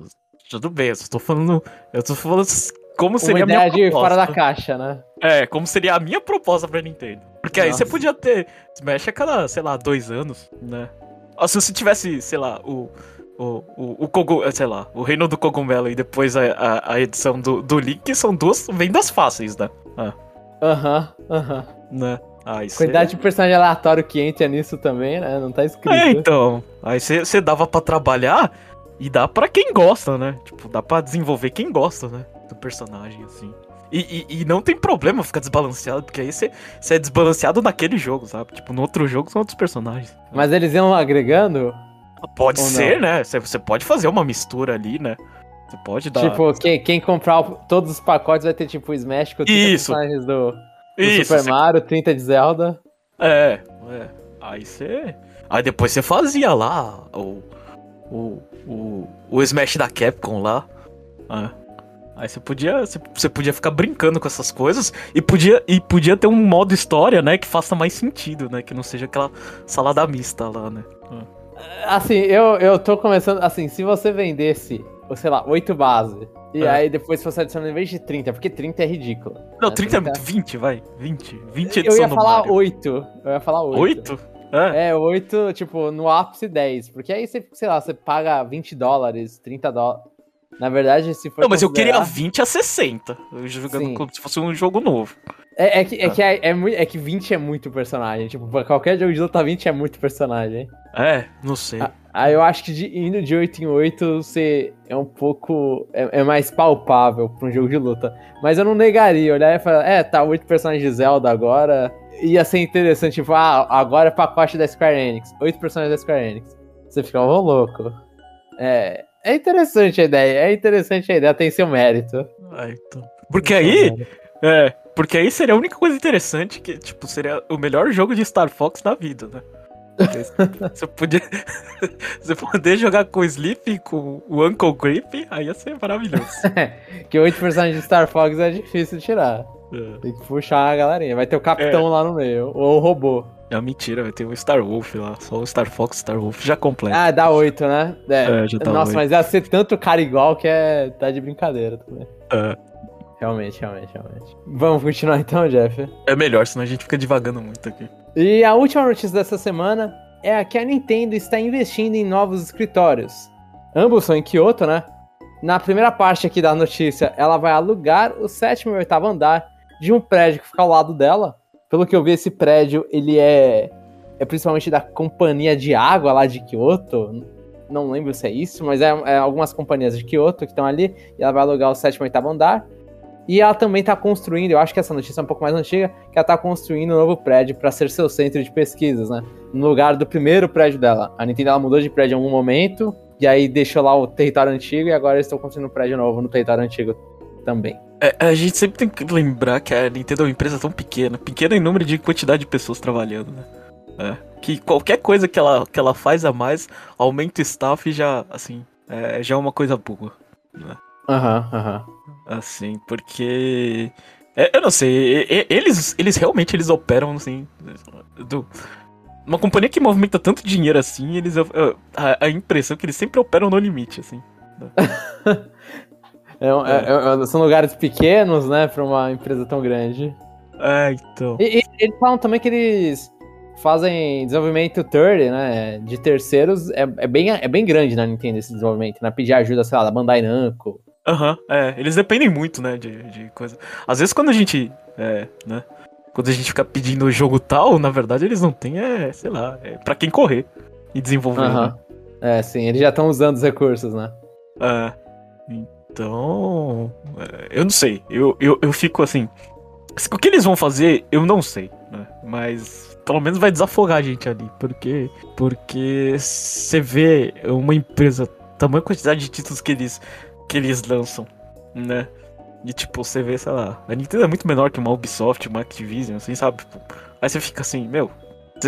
tudo bem, eu só tô falando. Eu tô falando como seria Uma a minha ideia de proposta. fora da caixa, né? É, como seria a minha proposta pra Nintendo. Porque aí Nossa. você podia ter Smash a cada, sei lá, dois anos, né? Ou se você tivesse, sei lá, o. O, o, o Kogu, sei lá, o Reino do Cogumelo e depois a, a, a edição do, do Link são duas vendas fáceis, né? Aham, aham. né? Aí cê- Quantidade de personagem aleatório que entra nisso também, né? Não tá escrito. É, então. Aí você dava pra trabalhar e dá pra quem gosta, né? Tipo, dá pra desenvolver quem gosta, né? Do personagem, assim. E, e, e não tem problema ficar desbalanceado, porque aí você é desbalanceado naquele jogo, sabe? Tipo, no outro jogo são outros personagens. Mas eles iam agregando, Pode Ou ser, não? né? Você pode fazer uma mistura ali, né? Você pode dar. tipo, quem, quem comprar todos os pacotes vai ter tipo o Smash com 30 Isso. personagens do, do Isso, Super Mario, 30 de Zelda. É, é. Aí você. Aí depois você fazia lá o. O. O, o Smash da Capcom lá. É. Aí você podia. Você, podia ficar brincando com essas coisas e podia, e podia ter um modo história, né? Que faça mais sentido, né? Que não seja aquela salada mista lá, né? Assim, eu, eu tô começando. Assim, se você vendesse, sei lá, 8 bases. E É. aí depois você adiciona em vez de 30, porque 30 é ridículo. Não, né? 30 é muito. 20, vai. 20. 20 Eu edição ia do falar Mario. 8. Eu ia falar 8. 8? É. É, 8, tipo, no ápice 10. Porque aí você, sei lá, você paga 20 dólares, 30 dólares. Na verdade, se for. Não, mas eu queria considerar- 20 a 60. Eu jogando Sim. como se fosse um jogo novo. É, é que, é, que é, é, é que 20 é muito personagem. Tipo, pra qualquer jogo de luta, 20 é muito personagem. É, não sei. Ah, Aí eu acho que de- indo de 8 em 8, você é um pouco. É, é mais palpável pra um jogo de luta. Mas eu não negaria, olhar e falar, é, tá 8 personagens de Zelda agora. Ia ser interessante, tipo, ah, agora é pacote da Square Enix. 8 personagens da Square Enix. Você fica, ô louco. É. É interessante a ideia, é interessante a ideia, tem seu mérito. Ah, então. Porque aí. É, porque aí seria a única coisa interessante que, tipo, seria o melhor jogo de Star Fox da vida, né? Você podia. Você poder jogar com o Sleep com o Uncle Grip, aí ia ser maravilhoso. que oito personagens de Star Fox é difícil de tirar. É. Tem que puxar a galerinha. Vai ter o capitão é. lá no meio, ou o robô. É mentira, vai ter o Star Wolf lá. Só o Star Fox Star Wolf já completo. Ah, dá 8, né? É, é já tá Nossa, 8. mas ia ser tanto cara igual que é. tá de brincadeira também. É. Realmente, realmente, realmente. Vamos continuar então, Jeff? É melhor, senão a gente fica divagando muito aqui. E a última notícia dessa semana é que a Nintendo está investindo em novos escritórios. Ambos são em Kyoto, né? Na primeira parte aqui da notícia, ela vai alugar o sétimo e oitavo andar de um prédio que fica ao lado dela pelo que eu vi, esse prédio, ele é, é principalmente da companhia de água lá de Kyoto. Não lembro se é isso, mas é, é algumas companhias de Kyoto que estão ali. E ela vai alugar o sétimo e oitavo andar. E ela também está construindo, eu acho que essa notícia é um pouco mais antiga, que ela está construindo um novo prédio para ser seu centro de pesquisas, né? No lugar do primeiro prédio dela. A Nintendo mudou de prédio em algum momento, e aí deixou lá o território antigo, e agora eles estão construindo um prédio novo no território antigo também. É, a gente sempre tem que lembrar que a Nintendo é uma empresa tão pequena, pequena em número de quantidade de pessoas trabalhando, né? É, que qualquer coisa que ela, que ela faz a mais aumenta o staff e já, assim, é, já é uma coisa boa. Né? Aham, né? aham. Assim, porque. É, eu não sei, eles, eles realmente eles operam assim. Do, uma companhia que movimenta tanto dinheiro assim, eles. A, a impressão é que eles sempre operam no limite, assim. Né? É, é, é, são lugares pequenos, né, pra uma empresa tão grande. É, então. E, e eles falam também que eles fazem desenvolvimento third, né, de terceiros, é, é, bem, é bem grande na Nintendo esse desenvolvimento, né, pedir ajuda, sei lá, da Bandai Namco. Aham, uhum, é, eles dependem muito, né, de, de coisa. Às vezes quando a gente, é, né, quando a gente fica pedindo o jogo tal, na verdade eles não têm, é, sei lá, é pra quem correr e desenvolver, uhum. né? É, sim, eles já estão usando os recursos, né? É, então, é, eu não sei. Eu, eu, eu fico assim. O que eles vão fazer, eu não sei, né? Mas pelo menos vai desafogar a gente ali. Porque porque você vê uma empresa, tamanha quantidade de títulos que eles, que eles lançam, né? E tipo, você vê, sei lá, a Nintendo é muito menor que uma Ubisoft, uma Activision, assim, sabe? Aí você fica assim, meu,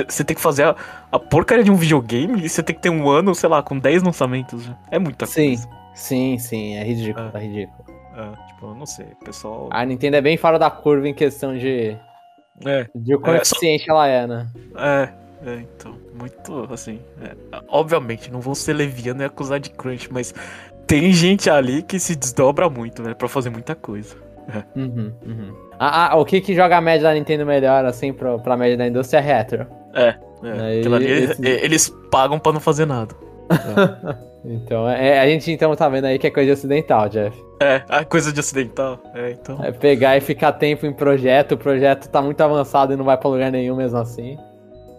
você tem que fazer a, a, porcaria de um videogame e você tem que ter um ano, sei lá, com 10 lançamentos. É muita Sim. coisa. Sim. Sim, sim, é ridículo, é, é ridículo. É, tipo, eu não sei, pessoal. A Nintendo é bem fora da curva em questão de. É. De o quão é, eficiente só... ela é, né? É, é, então, muito assim. É, obviamente, não vou ser leviano e acusar de crunch, mas tem gente ali que se desdobra muito, né? Pra fazer muita coisa. É. Uhum, uhum. Ah, ah, o que que joga a média da Nintendo melhor, assim, pra, pra média da indústria é retro. É, é. ali, esse... eles pagam pra não fazer nada. É. Então, é, a gente então tá vendo aí que é coisa de ocidental, Jeff. É, a coisa de ocidental. É, então. É pegar e ficar tempo em projeto, o projeto tá muito avançado e não vai pra lugar nenhum mesmo assim.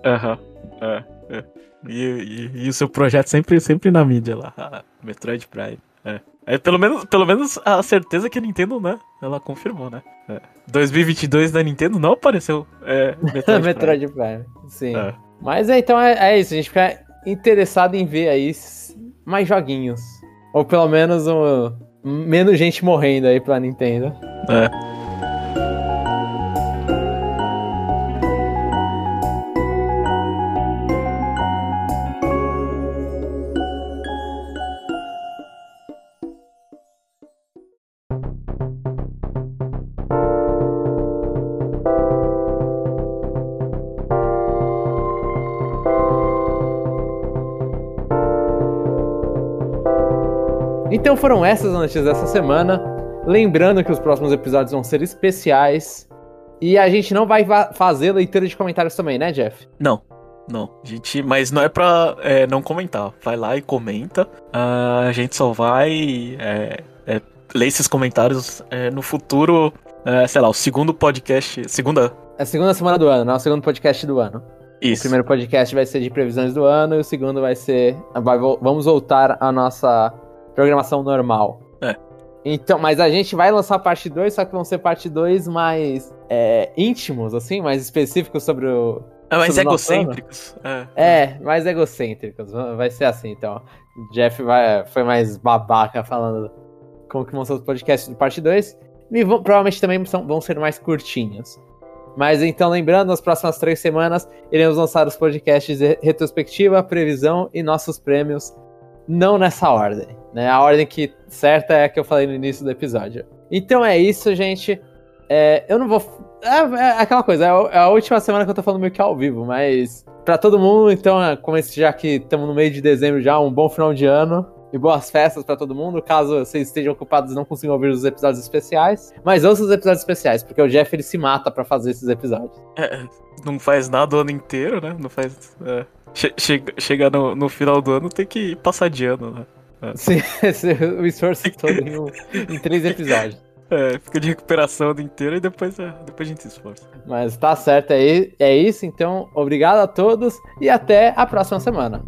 Aham, uhum. é, é. E, e, e, o seu projeto sempre, sempre na mídia lá. Ah, Metroid Prime. É. é. pelo, menos, pelo menos a certeza que a Nintendo, né? Ela confirmou, né? É. 2022 da Nintendo não apareceu é, Metroid, Metroid Prime. Prime. Sim. É. Mas é, então é, é isso, a gente fica interessado em ver aí mais joguinhos. Ou pelo menos um, menos gente morrendo aí pra Nintendo. É. Então foram essas as notícias dessa semana. Lembrando que os próximos episódios vão ser especiais. E a gente não vai fazer leitura de comentários também, né, Jeff? Não. Não, gente, mas não é pra é, não comentar. Vai lá e comenta. Uh, a gente só vai é, é, ler esses comentários é, no futuro, é, sei lá, o segundo podcast. Segunda. É a segunda semana do ano, não? É o segundo podcast do ano. Isso. O primeiro podcast vai ser de previsões do ano e o segundo vai ser. Vai, vamos voltar à nossa programação normal. É. Então, mas a gente vai lançar parte 2, só que vão ser parte 2 mais é, íntimos, assim, mais específicos sobre o, É mais sobre egocêntricos. É. É, mais egocêntricos. Vai ser assim, então. Jeff vai, foi mais babaca falando como que vão ser os podcasts do parte 2. E vão- provavelmente também são- vão ser mais curtinhos. Mas então, lembrando, nas próximas três semanas iremos lançar os podcasts de retrospectiva, previsão e nossos prêmios. Não nessa ordem, né? A ordem que certa é a que eu falei no início do episódio. Então é isso, gente. É, eu não vou. É, é aquela coisa, é a- é a última semana que eu tô falando meio que ao vivo, mas pra todo mundo, então, é, como esse, já que estamos no meio de dezembro já, um bom final de ano e boas festas pra todo mundo. Caso vocês estejam ocupados e não consigam ouvir os episódios especiais, mas ouçam os episódios especiais, porque o Jeff ele se mata pra fazer esses episódios. É, não faz nada o ano inteiro, né? Não faz. é. Che- chega no, no final do ano tem que passar de ano, né? Sim, esse- o esforço todo em, em três episódios. É, fica de recuperação o ano inteiro e depois, é, depois a gente se esforça. Mas tá certo, é, é isso. Então, obrigado a todos e até a próxima semana.